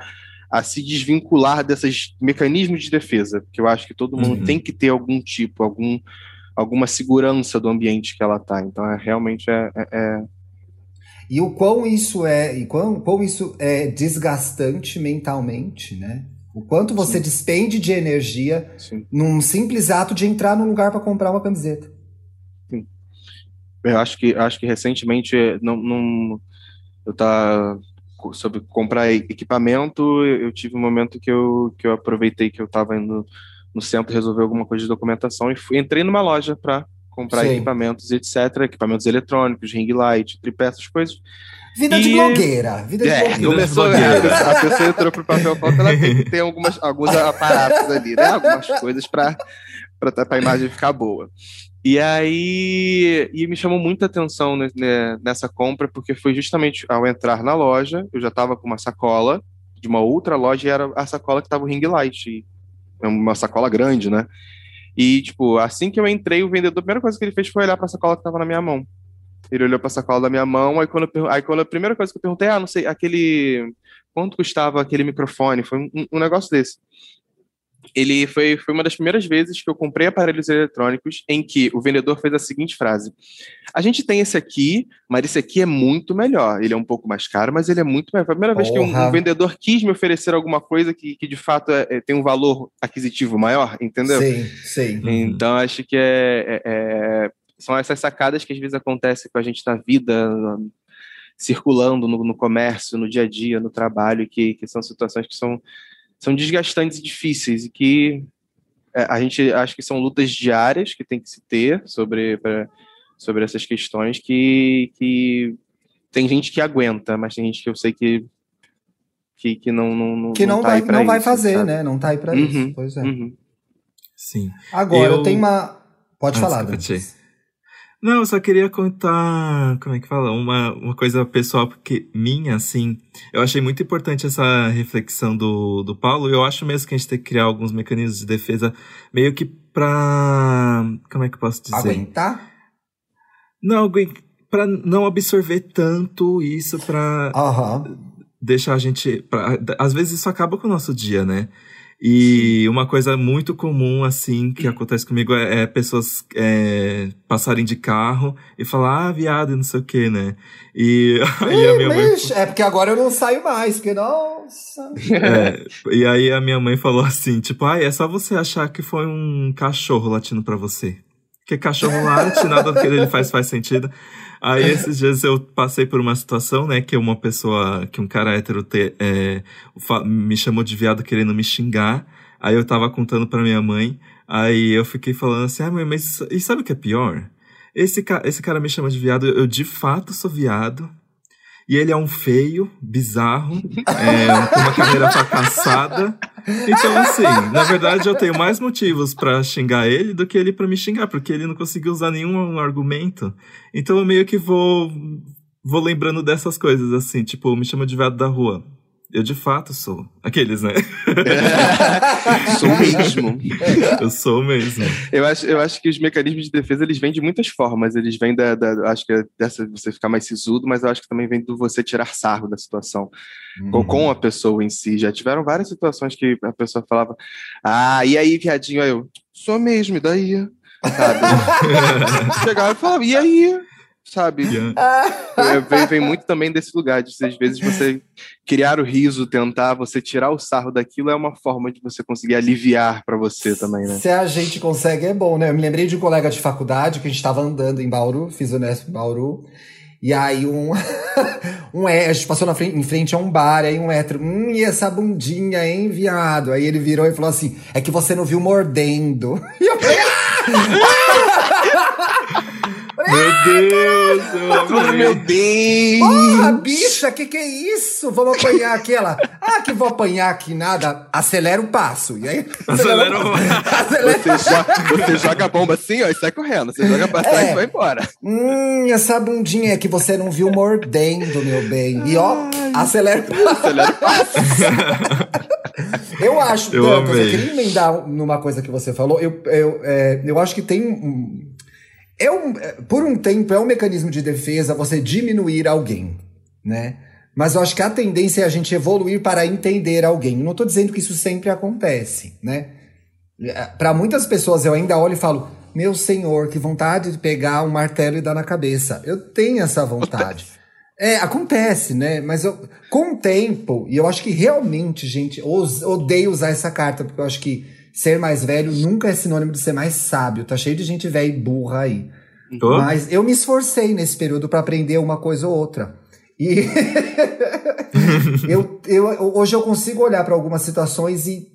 a se desvincular desses mecanismos de defesa, que eu acho que todo mundo uhum. tem que ter algum tipo, algum alguma segurança do ambiente que ela está. Então, é, realmente é, é, é, E o quão isso é, e quão, quão isso é desgastante mentalmente, né? O quanto você Sim. despende de energia Sim. num simples ato de entrar num lugar para comprar uma camiseta. Eu acho que acho que recentemente não, não eu tá sobre comprar equipamento, eu tive um momento que eu que eu aproveitei que eu estava indo no centro resolver alguma coisa de documentação e fui, entrei numa loja para comprar Sim. equipamentos, etc. Equipamentos eletrônicos, ring light, tripé, essas coisas. Vida e... de blogueira. Vida de é, blogueira. Começou, a pessoa entrou pro papel foto, ela tem que ter algumas, alguns aparatos ali, né? Algumas coisas para a imagem ficar boa. E aí e me chamou muita atenção nessa compra, porque foi justamente ao entrar na loja, eu já estava com uma sacola de uma outra loja e era a sacola que estava o ring light. É uma sacola grande, né? E, tipo, assim que eu entrei, o vendedor, a primeira coisa que ele fez foi olhar para a sacola que estava na minha mão. Ele olhou para a sacola da minha mão, aí quando, eu, aí quando a primeira coisa que eu perguntei, ah, não sei, aquele. Quanto custava aquele microfone? Foi um, um negócio desse ele foi, foi uma das primeiras vezes que eu comprei aparelhos eletrônicos em que o vendedor fez a seguinte frase: A gente tem esse aqui, mas esse aqui é muito melhor. Ele é um pouco mais caro, mas ele é muito melhor. Foi a primeira Porra. vez que um, um, vendedor quis me oferecer alguma coisa que, que de fato é, é, tem um valor aquisitivo maior, entendeu? Sim, sim. Então acho que é, é, é, são essas sacadas que às vezes acontecem com a gente na vida, circulando no, no comércio, no dia a dia, no trabalho, que, que são situações que são são desgastantes e difíceis e que é, a gente acha que são lutas diárias que tem que se ter sobre, pra, sobre essas questões que, que tem gente que aguenta, mas tem gente que eu sei que que, que não, não, não que não, não tá vai não vai fazer, sabe? né? Não tá aí para uhum, isso. Pois é. Uhum. Sim. Agora eu... tenho uma pode ah, falar, não, eu só queria contar, como é que fala, uma, uma coisa pessoal porque minha, assim, eu achei muito importante essa reflexão do, do Paulo, e eu acho mesmo que a gente tem que criar alguns mecanismos de defesa meio que pra, como é que eu posso dizer? Aguentar? Não, pra não absorver tanto isso pra uhum. deixar a gente, pra, às vezes isso acaba com o nosso dia, né? E uma coisa muito comum, assim, que acontece comigo é, é pessoas é, passarem de carro e falar, ah, viado, e não sei o que, né? E aí a minha mãe. É porque agora eu não saio mais, porque nossa. É, e aí a minha mãe falou assim, tipo, ah, é só você achar que foi um cachorro latindo para você. Porque cachorro late, nada do que ele faz faz sentido. Aí esses dias eu passei por uma situação, né, que uma pessoa, que um cara hétero te, é, me chamou de viado querendo me xingar. Aí eu tava contando pra minha mãe, aí eu fiquei falando assim, ah, mãe, mas e sabe o que é pior? Esse, esse cara me chama de viado, eu de fato sou viado, e ele é um feio, bizarro, é, com uma carreira fracassada. Então, assim, na verdade, eu tenho mais motivos para xingar ele do que ele para me xingar, porque ele não conseguiu usar nenhum argumento. Então, eu meio que vou, vou lembrando dessas coisas, assim, tipo, me chama de viado da rua. Eu de fato sou. Aqueles, né? Sou mesmo. Eu sou mesmo. Eu acho, eu acho que os mecanismos de defesa eles vêm de muitas formas. Eles vêm da, da acho que é dessa você ficar mais sisudo, mas eu acho que também vem do você tirar sarro da situação uhum. com a pessoa em si. Já tiveram várias situações que a pessoa falava: "Ah, e aí, viadinho?" Aí eu: "Sou mesmo, e daí?" Sabe? Chegava e falava: "E aí?" Sabe? Yeah. É, vem, vem, muito também desse lugar, de às vezes você criar o riso, tentar você tirar o sarro daquilo é uma forma de você conseguir aliviar para você também, né? Se a gente consegue, é bom, né? Eu me lembrei de um colega de faculdade que a gente estava andando em Bauru, fiz o Nesp em Bauru, e aí um, um é, a gente passou na frente, em frente a um bar, aí um hétero, hum, e essa bundinha, hein, viado? Aí ele virou e falou assim, é que você não viu mordendo. E eu falei, ah! Meu Deus! Eu meu Deus! Porra, bicha, que que é isso? Vamos apanhar aqui. Ela, ah, que vou apanhar aqui nada. Acelera o passo. E aí, acelera o passo. Você, joga, você joga a bomba assim, ó, e sai correndo. Você joga pra trás é. e vai embora. Hum, essa bundinha que você não viu mordendo, meu bem. E ó, acelera o passo. Acelera o passo. eu acho, eu, Dantas, eu queria emendar numa coisa que você falou. Eu, eu, é, eu acho que tem um é um, é, por um tempo é um mecanismo de defesa você diminuir alguém, né? Mas eu acho que a tendência é a gente evoluir para entender alguém. Não estou dizendo que isso sempre acontece, né? É, para muitas pessoas eu ainda olho e falo: Meu senhor, que vontade de pegar um martelo e dar na cabeça. Eu tenho essa vontade. É, acontece, né? Mas eu, com o tempo, e eu acho que realmente, gente, odeio usar essa carta, porque eu acho que ser mais velho nunca é sinônimo de ser mais sábio. Tá cheio de gente velha e burra aí. Mas eu me esforcei nesse período para aprender uma coisa ou outra. E eu, eu, hoje eu consigo olhar para algumas situações e.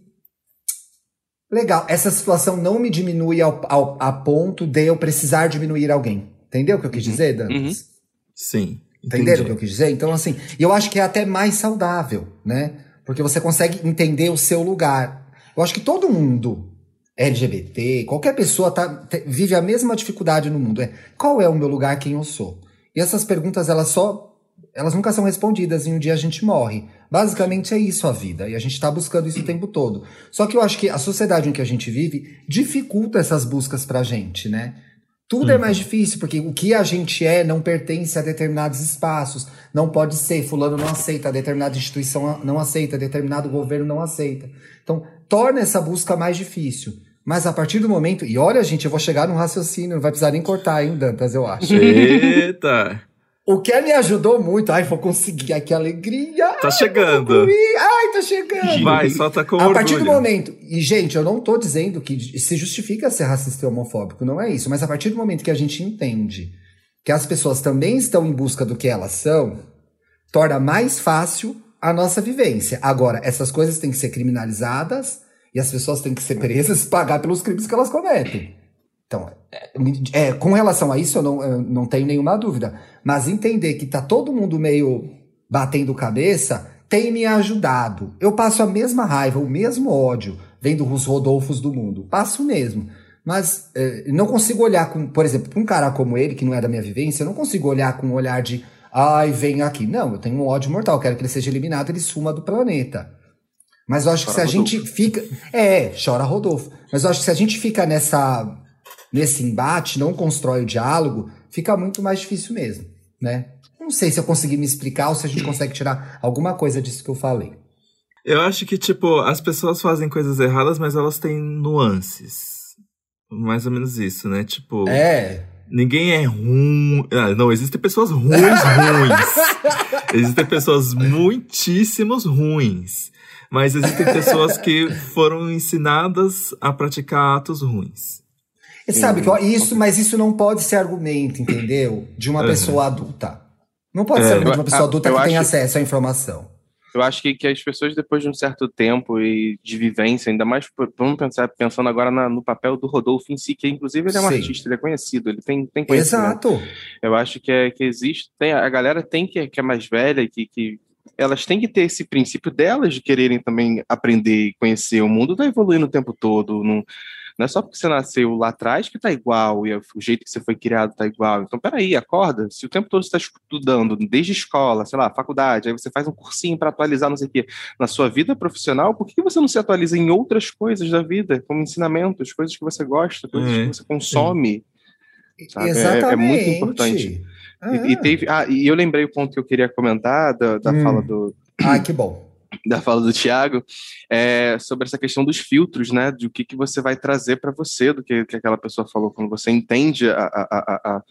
Legal, essa situação não me diminui ao, ao, a ponto de eu precisar diminuir alguém. Entendeu o que eu quis uhum. dizer, Dantas? Uhum. Sim. Entenderam o que eu quis dizer? Então, assim, eu acho que é até mais saudável, né? Porque você consegue entender o seu lugar. Eu acho que todo mundo, LGBT, qualquer pessoa tá, vive a mesma dificuldade no mundo. É qual é o meu lugar, quem eu sou? E essas perguntas, elas só. Elas nunca são respondidas e um dia a gente morre. Basicamente é isso a vida. E a gente está buscando isso o tempo todo. Só que eu acho que a sociedade em que a gente vive dificulta essas buscas pra gente, né? Tudo é uhum. mais difícil, porque o que a gente é não pertence a determinados espaços. Não pode ser, fulano não aceita, determinada instituição não aceita, determinado governo não aceita. Então, torna essa busca mais difícil. Mas a partir do momento. E olha, gente, eu vou chegar num raciocínio, não vai precisar nem cortar, hein, Dantas, eu acho. Eita! O que me ajudou muito, ai, vou conseguir, ai, que alegria! Tá ai, chegando! Ai, tá chegando! Vai, solta com A orgulho. partir do momento, e gente, eu não tô dizendo que se justifica ser racista e homofóbico, não é isso, mas a partir do momento que a gente entende que as pessoas também estão em busca do que elas são, torna mais fácil a nossa vivência. Agora, essas coisas têm que ser criminalizadas e as pessoas têm que ser presas e pagar pelos crimes que elas cometem. Então, é, é, com relação a isso, eu não, eu não tenho nenhuma dúvida. Mas entender que tá todo mundo meio batendo cabeça tem me ajudado. Eu passo a mesma raiva, o mesmo ódio, vendo os Rodolfos do mundo. Passo mesmo. Mas é, não consigo olhar com, por exemplo, um cara como ele, que não é da minha vivência, eu não consigo olhar com um olhar de ai, vem aqui. Não, eu tenho um ódio mortal, quero que ele seja eliminado, ele suma do planeta. Mas eu acho chora que se a Rodolfo. gente fica. É, chora Rodolfo. Mas eu acho que se a gente fica nessa. nesse embate, não constrói o diálogo, fica muito mais difícil mesmo, né? Não sei se eu consegui me explicar ou se a gente consegue tirar alguma coisa disso que eu falei. Eu acho que, tipo, as pessoas fazem coisas erradas, mas elas têm nuances. Mais ou menos isso, né? Tipo. É. Ninguém é ruim. Ah, não, existem pessoas ruins, ruins. existem pessoas muitíssimos ruins. Mas existem pessoas que foram ensinadas a praticar atos ruins. E sabe que isso, mas isso não pode ser argumento, entendeu? De uma uhum. pessoa adulta. Não pode é, ser argumento de uma pessoa adulta que tem acesso à informação. Eu acho que, que as pessoas, depois de um certo tempo e de vivência, ainda mais, vamos pensar, pensando agora na, no papel do Rodolfo em si, que inclusive ele é um Sim. artista, ele é conhecido, ele tem, tem conhecimento. Exato. Eu acho que, é, que existe, tem, a galera tem que, que é mais velha, que, que elas têm que ter esse princípio delas de quererem também aprender e conhecer. O mundo está evoluindo o tempo todo, não, Não é só porque você nasceu lá atrás que tá igual, e o jeito que você foi criado tá igual. Então, peraí, acorda. Se o tempo todo você está estudando, desde escola, sei lá, faculdade, aí você faz um cursinho para atualizar, não sei o quê, na sua vida profissional, por que você não se atualiza em outras coisas da vida, como ensinamentos, coisas que você gosta, coisas que você consome? Exatamente. É, é, muito importante. Ah. E, e, teve, ah, e eu lembrei o ponto que eu queria comentar da, da hum. fala do. Ah, que bom da fala do Tiago, é, sobre essa questão dos filtros, né? De o que, que você vai trazer para você, do que, que aquela pessoa falou, quando você entende a, a, a, a,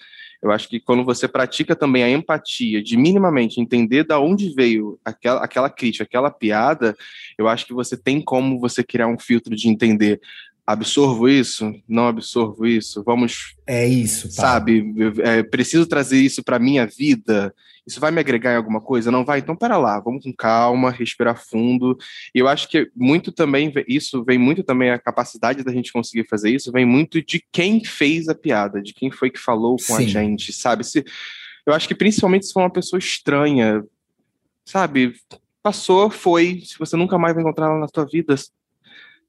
Eu acho que quando você pratica também a empatia, de minimamente entender da onde veio aquela, aquela crítica, aquela piada, eu acho que você tem como você criar um filtro de entender absorvo isso, não absorvo isso, vamos. É isso, sabe? É, preciso trazer isso para minha vida. Isso vai me agregar em alguma coisa? Não vai? Então, pera lá, vamos com calma, respirar fundo. E eu acho que muito também, isso vem muito também, a capacidade da gente conseguir fazer isso, vem muito de quem fez a piada, de quem foi que falou com Sim. a gente, sabe? Se, eu acho que principalmente se for uma pessoa estranha, sabe? Passou, foi, se você nunca mais vai encontrar ela na tua vida,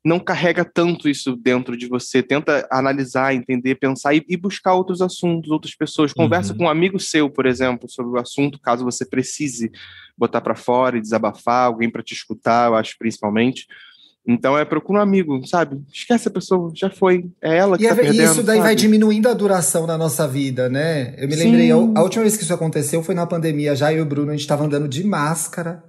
não carrega tanto isso dentro de você. Tenta analisar, entender, pensar e, e buscar outros assuntos, outras pessoas. Conversa uhum. com um amigo seu, por exemplo, sobre o assunto, caso você precise botar para fora e desabafar, alguém para te escutar, eu acho principalmente. Então é procura um amigo, sabe? Esquece a pessoa, já foi, é ela que e tá é, perdendo. Isso daí sabe? vai diminuindo a duração da nossa vida, né? Eu me Sim. lembrei, a, a última vez que isso aconteceu foi na pandemia, já eu e o Bruno, a gente tava andando de máscara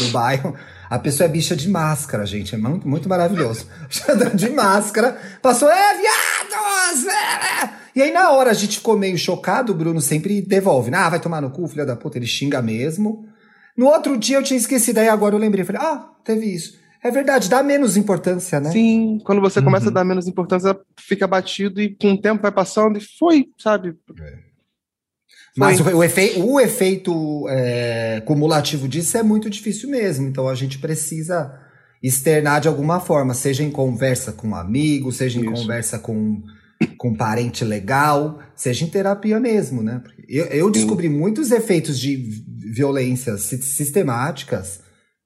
no bairro. A pessoa é bicha de máscara, gente. É muito, muito maravilhoso. de máscara. Passou, é, viados! É, é. E aí, na hora, a gente ficou meio chocado. O Bruno sempre devolve. Ah, vai tomar no cu, filha da puta. Ele xinga mesmo. No outro dia eu tinha esquecido. Aí agora eu lembrei. Falei, ah, teve isso. É verdade, dá menos importância, né? Sim, quando você uhum. começa a dar menos importância, fica batido e com o tempo vai passando e foi, sabe? É. Mas o, o, efe, o efeito é, cumulativo disso é muito difícil mesmo. Então a gente precisa externar de alguma forma, seja em conversa com um amigo, seja em Isso. conversa com, com um parente legal, seja em terapia mesmo, né? Eu, eu descobri muitos efeitos de violências sistemáticas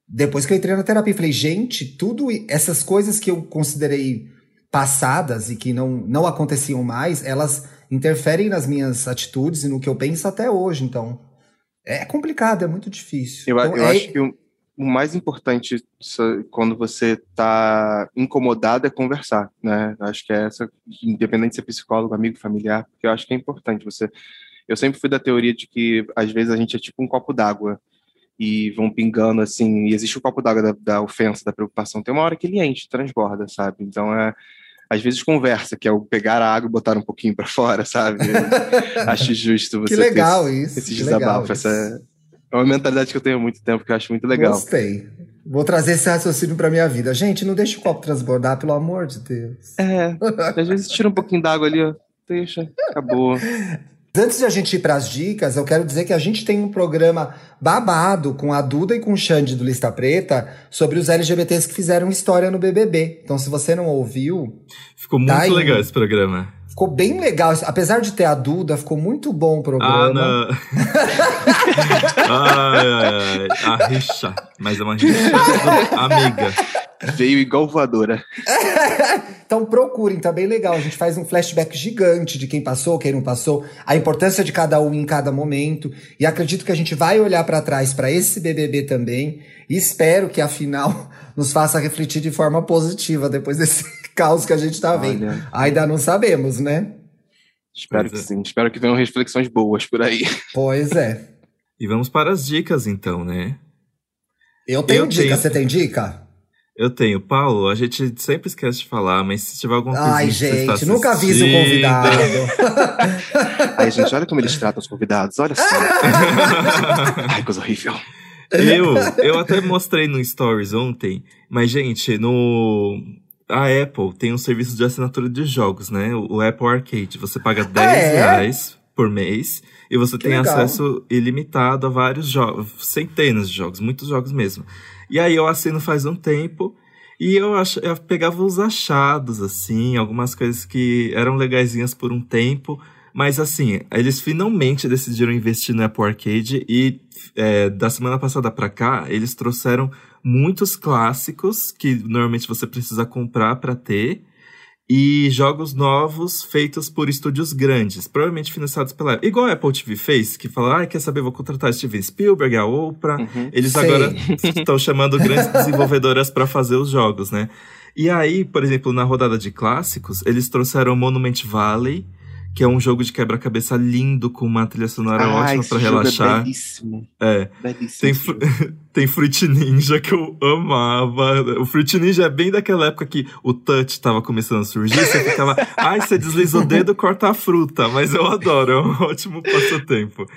depois que eu entrei na terapia. Falei, gente, tudo essas coisas que eu considerei passadas e que não, não aconteciam mais, elas interferem nas minhas atitudes e no que eu penso até hoje. Então, é complicado, é muito difícil. Eu, então, eu é... acho que o, o, mais importante quando você está incomodado é conversar, né? Acho que é essa, independente de ser psicólogo, amigo, familiar, porque eu acho que é importante você. Eu sempre fui da teoria de que às vezes a gente é tipo um copo d'água e vão pingando assim, e existe o copo d'água da, da, ofensa, da preocupação. Tem uma hora que ele enche, transborda, sabe? Então é às vezes conversa, que é o pegar a água e botar um pouquinho para fora, sabe? acho justo você que legal ter isso, esses desabafos. Essa é uma mentalidade que eu tenho há muito tempo que eu acho muito legal. Gostei. Vou trazer esse raciocínio pra minha vida. Gente, não deixa o copo transbordar, pelo amor de Deus. É, às vezes tira um pouquinho d'água ali, ó. Deixa, acabou. Antes de a gente ir para as dicas, eu quero dizer que a gente tem um programa babado com a Duda e com o Xande do Lista Preta sobre os LGBTs que fizeram história no BBB. Então, se você não ouviu. Ficou muito tá legal esse programa. Ficou bem legal. Apesar de ter a Duda, ficou muito bom o programa. Ah, não. ai, ai, ai. A rixa. Mas é uma rixa amiga. Veio igual voadora. então procurem, tá bem legal. A gente faz um flashback gigante de quem passou, quem não passou, a importância de cada um em cada momento. E acredito que a gente vai olhar para trás para esse BBB também. E espero que afinal nos faça refletir de forma positiva depois desse caos que a gente tá vendo. Olha. Ainda não sabemos, né? Espero pois que é. sim. Espero que venham reflexões boas por aí. Pois é. E vamos para as dicas então, né? Eu tenho Eu dica. Tenho... Você tem dica? Eu tenho. Paulo, a gente sempre esquece de falar, mas se tiver alguma coisa Ai, gente, nunca avisa o convidado. Ai, gente, olha como eles tratam os convidados, olha só. Ai, coisa horrível. Eu, eu até mostrei no Stories ontem, mas, gente, no. A Apple tem um serviço de assinatura de jogos, né? O Apple Arcade. Você paga 10 ah, é? reais por mês e você que tem legal. acesso ilimitado a vários jogos, centenas de jogos, muitos jogos mesmo. E aí eu assino faz um tempo. E eu, ach, eu pegava os achados, assim, algumas coisas que eram legaisinhas por um tempo. Mas assim, eles finalmente decidiram investir no Apple Arcade e é, da semana passada para cá, eles trouxeram muitos clássicos que normalmente você precisa comprar para ter. e jogos novos feitos por estúdios grandes, provavelmente financiados pela. Igual a Apple TV fez, que fala, ah, quer saber, vou contratar Steven Spielberg, a Oprah. Uhum. Eles Sim. agora estão chamando grandes desenvolvedoras para fazer os jogos, né? E aí, por exemplo, na rodada de clássicos, eles trouxeram Monument Valley, que é um jogo de quebra-cabeça lindo, com uma trilha sonora ah, ótima para é relaxar. É belíssimo. É. Belíssimo tem, fru tem Fruit Ninja que eu amava. O Fruit Ninja é bem daquela época que o touch tava começando a surgir, você ficava, ai, você desliza o dedo, corta a fruta. Mas eu adoro, é um ótimo passatempo.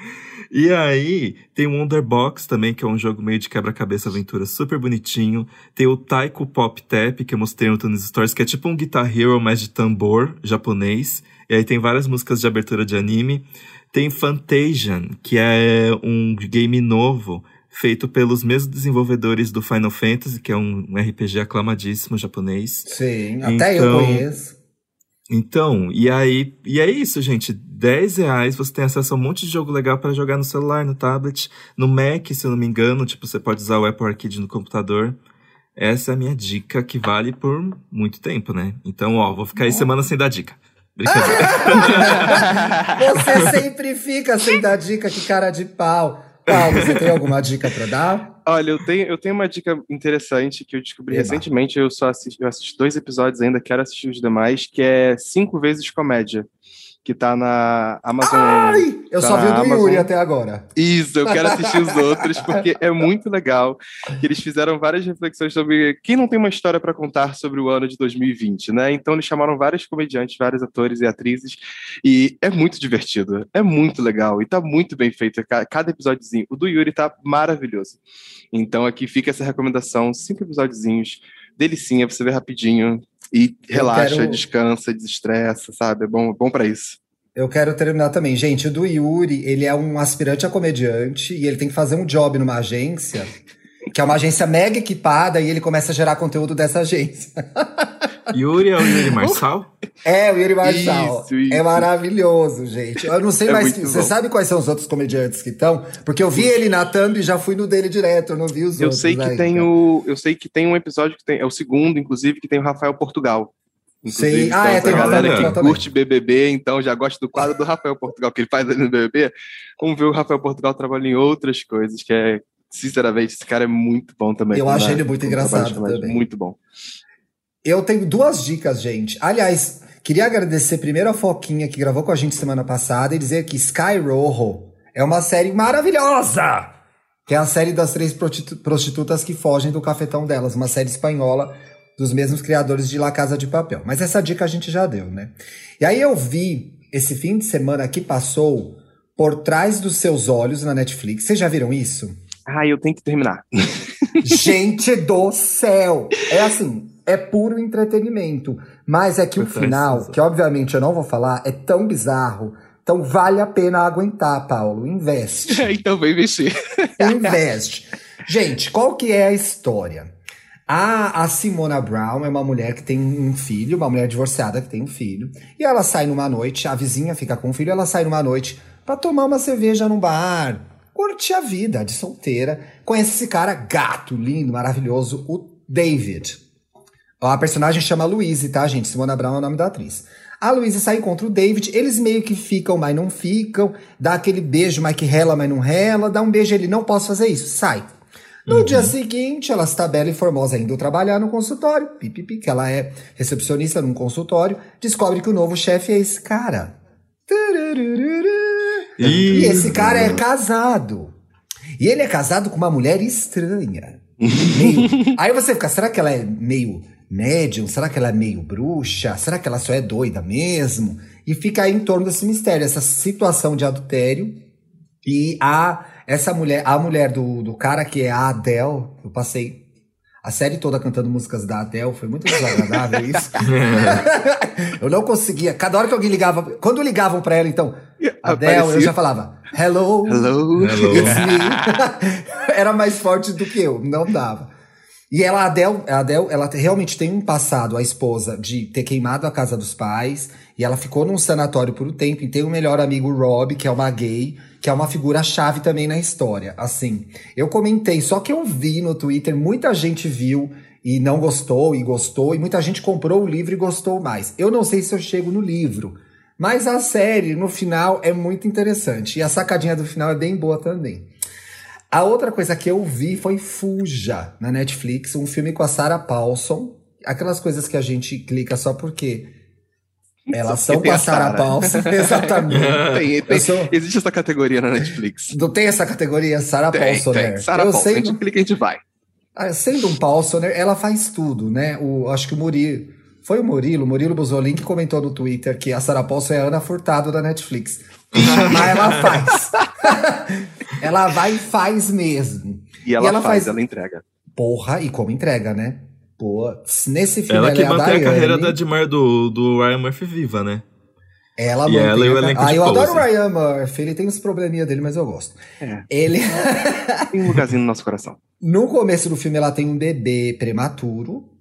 E aí, tem o Wonderbox também, que é um jogo meio de quebra-cabeça aventura super bonitinho. Tem o Taiko Pop Tap, que eu mostrei no Tunes Stories, que é tipo um Guitar Hero, mas de tambor japonês. E aí tem várias músicas de abertura de anime. Tem Fantasian, que é um game novo feito pelos mesmos desenvolvedores do Final Fantasy, que é um RPG aclamadíssimo japonês. Sim, até então, eu conheço. Então, e aí, e é isso, gente. 10 reais você tem acesso a um monte de jogo legal para jogar no celular, no tablet, no Mac, se eu não me engano. Tipo, você pode usar o Apple Arcade no computador. Essa é a minha dica que vale por muito tempo, né? Então, ó, vou ficar aí semana sem dar dica. você sempre fica sem dar dica, que cara de pau. Paulo, você tem alguma dica para dar? Olha, eu tenho, eu tenho uma dica interessante que eu descobri Eba. recentemente. Eu só assisti, eu assisti dois episódios ainda, quero assistir os demais, que é Cinco Vezes Comédia que tá na Amazon. Ai, eu tá só vi o do Amazon. Yuri até agora. Isso, eu quero assistir os outros, porque é muito legal. Que eles fizeram várias reflexões sobre quem não tem uma história para contar sobre o ano de 2020, né? Então eles chamaram vários comediantes, vários atores e atrizes, e é muito divertido, é muito legal, e tá muito bem feito cada episódiozinho. O do Yuri tá maravilhoso. Então aqui fica essa recomendação: cinco episódiozinhos, delicinha, você ver rapidinho. E relaxa, quero... descansa, desestressa, sabe? É bom, é bom para isso. Eu quero terminar também. Gente, o do Yuri, ele é um aspirante a comediante e ele tem que fazer um job numa agência, que é uma agência mega equipada, e ele começa a gerar conteúdo dessa agência. Yuri é o Yuri Marçal? É, o Yuri Marçal. Isso, isso. É maravilhoso, gente. Eu não sei é mais. Você sabe quais são os outros comediantes que estão? Porque eu vi ele na thumb e já fui no dele direto, eu não vi os eu outros. Sei que tem o, eu sei que tem um episódio que tem. É o segundo, inclusive, que tem o Rafael Portugal. Inclusive, Sim. Ah, é, tem galera que também. curte BBB, então já gosta do quadro do Rafael Portugal que ele faz ali no BBB. Vamos ver o Rafael Portugal trabalhando em outras coisas, que é, sinceramente, esse cara é muito bom também. Eu acho ele muito engraçado também. Muito bom. Eu tenho duas dicas, gente. Aliás, queria agradecer primeiro a Foquinha que gravou com a gente semana passada e dizer que Sky Rojo é uma série maravilhosa! Que é a série das três prostitutas que fogem do cafetão delas, uma série espanhola dos mesmos criadores de La Casa de Papel. Mas essa dica a gente já deu, né? E aí eu vi esse fim de semana que passou Por Trás dos Seus Olhos na Netflix. Vocês já viram isso? Ah, eu tenho que terminar. gente do céu! É assim, é puro entretenimento. Mas é que o final, que obviamente eu não vou falar, é tão bizarro. Então vale a pena aguentar, Paulo. Investe. então vem investir. Investe. Gente, qual que é a história? A, a Simona Brown é uma mulher que tem um filho, uma mulher divorciada que tem um filho. E ela sai numa noite, a vizinha fica com o filho, ela sai numa noite para tomar uma cerveja num bar. Curte a vida de solteira. Conhece esse cara gato, lindo, maravilhoso, o David. A personagem chama Louise, tá, gente? Simona Brown é o nome da atriz. A Louise sai contra o David, eles meio que ficam, mas não ficam. Dá aquele beijo, mas que rela, mas não rela. Dá um beijo, ele não posso fazer isso, sai. No uhum. dia seguinte, ela está bela e formosa indo trabalhar no consultório. Pipipi, que ela é recepcionista num consultório. Descobre que o novo chefe é esse cara. E esse cara é casado. E ele é casado com uma mulher estranha. meio... Aí você fica, será que ela é meio médium? Será que ela é meio bruxa? Será que ela só é doida mesmo? E fica aí em torno desse mistério, essa situação de adultério. E a essa mulher, a mulher do, do cara que é a Adele, eu passei a série toda cantando músicas da Adele, foi muito desagradável isso. eu não conseguia. Cada hora que alguém ligava, quando ligavam para ela, então, Adele, Aparecia. eu já falava, hello, hello, hello. it's me. Era mais forte do que eu, não dava. E ela, a Adele, a Adele, ela realmente tem um passado, a esposa, de ter queimado a casa dos pais. E ela ficou num sanatório por um tempo. E tem um melhor amigo, Rob, que é uma gay, que é uma figura-chave também na história. Assim, eu comentei, só que eu vi no Twitter, muita gente viu. e não gostou e gostou, e muita gente comprou o livro e gostou mais. Eu não sei se eu chego no livro, mas a série, no final, é muito interessante. E a sacadinha do final é bem boa também. A outra coisa que eu vi foi Fuja, na Netflix, um filme com a Sarah Paulson. Aquelas coisas que a gente clica só porque elas são com a Sarah Paulson, exatamente. tem, tem, sou... Existe essa categoria na Netflix. Não tem essa categoria, Sarah Paulson, né? Sarah Paulson, sei... a gente clica e a gente vai. Ah, sendo um Paulsoner, ela faz tudo, né? O, acho que o Murilo. Foi o Murilo, Murilo Buzolin, que comentou no Twitter que a Sarah Paulson é a Ana Furtado da Netflix. Mas ela faz. ela vai e faz mesmo. E ela, e ela faz, faz, ela entrega. Porra, e como entrega, né? Pô, nesse filme ela, ela que é mantém a, a carreira da Edmar do, do Ryan Murphy viva, né? Ela e ela e o elenco Ah, eu adoro o Ryan Murphy, ele tem uns probleminha dele, mas eu gosto. É. Ele. tem um lugarzinho no nosso coração. No começo do filme, ela tem um bebê prematuro,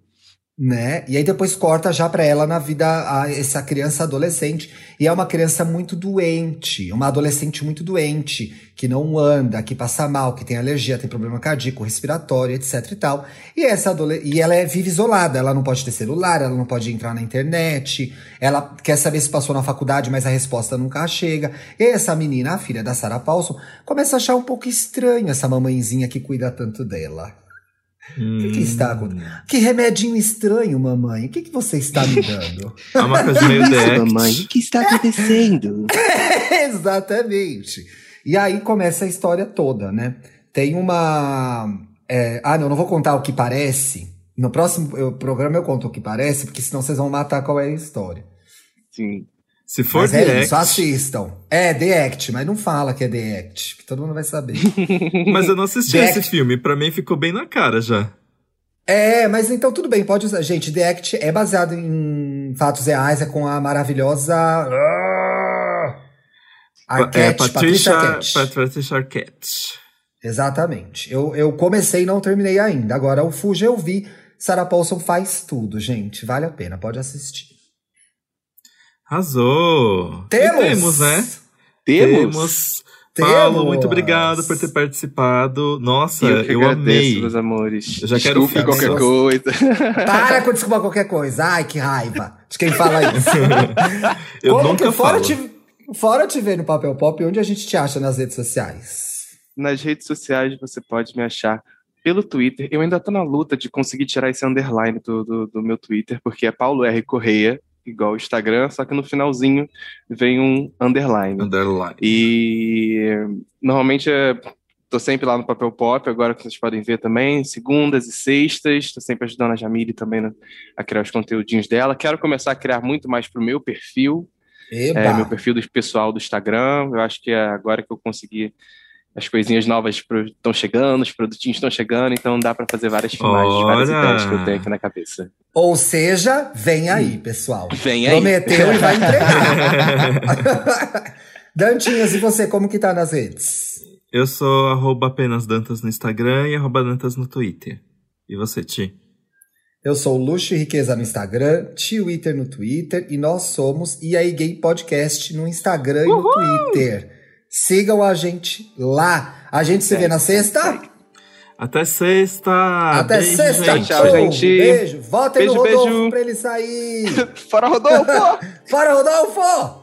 né? E aí depois corta já para ela na vida a, essa criança adolescente e é uma criança muito doente, uma adolescente muito doente, que não anda, que passa mal, que tem alergia, tem problema cardíaco, respiratório, etc e tal. E essa e ela é, vive isolada, ela não pode ter celular, ela não pode entrar na internet, ela quer saber se passou na faculdade, mas a resposta nunca chega. E essa menina, a filha da Sarah Paulson, começa a achar um pouco estranho essa mamãezinha que cuida tanto dela. Hum. O que, que, está acontecendo? Que remedinho estranho, mamãe. O que, que você está me dando? É uma coisa meio Isso, mamãe. O que está acontecendo? Exatamente. E aí começa a história toda, né? Tem uma. É... Ah, não, não vou contar o que parece. No próximo programa eu conto o que parece, porque senão vocês vão matar qual é a história. Sim. Se for mas The é Act. Só assistam. É, The Act, mas não fala que é The Act, que todo mundo vai saber. mas eu não assisti The esse Act... filme, pra mim ficou bem na cara já. É, mas então tudo bem, pode usar. Gente, The Act é baseado em fatos reais, é com a maravilhosa. Arquette, é, Patricia, Patricia Patricia Arquette. Exatamente. Eu, eu comecei e não terminei ainda. Agora, o Fuji eu vi. Sarah Paulson faz tudo, gente. Vale a pena, pode assistir. Arrasou! Temos! E temos, né? Temos! temos. Paulo, muito obrigado por ter participado. Nossa, eu, eu agradeço, amei. meus amores. Eu já quero quero qualquer coisa. Para com desculpa qualquer coisa. Ai, que raiva de quem fala isso. eu Como nunca que, fora falo. Te, fora te ver no Papel Pop, onde a gente te acha nas redes sociais? Nas redes sociais você pode me achar pelo Twitter. Eu ainda tô na luta de conseguir tirar esse underline do, do, do meu Twitter, porque é Paulo R. Correia igual o Instagram, só que no finalzinho vem um underline. Underline. E normalmente é, tô sempre lá no Papel Pop, agora que vocês podem ver também, segundas e sextas, tô sempre ajudando a Jamile também né, a criar os conteúdinhos dela. Quero começar a criar muito mais pro meu perfil, é, meu perfil do pessoal do Instagram. Eu acho que é agora que eu consegui as coisinhas novas estão chegando, os produtinhos estão chegando, então dá para fazer várias filmagens, Ora. várias ideias que eu tenho aqui na cabeça. Ou seja, vem aí, pessoal. Vem aí. Prometeu e vai entregar. Dantinhas, e você, como que tá nas redes? Eu sou arroba apenas Dantas no Instagram e arroba Dantas no Twitter. E você, Ti? Eu sou Luxo e Riqueza no Instagram, Twitter no Twitter e nós somos E aí Gay Podcast no Instagram Uhul! e no Twitter. Sigam a gente lá. A gente se vê na sexta. Até sexta. Até beijo, sexta. Gente. Tchau, gente. Beijo. Votem beijo, no Rodolfo beijo. pra ele sair. Fora Rodolfo! Fora Rodolfo!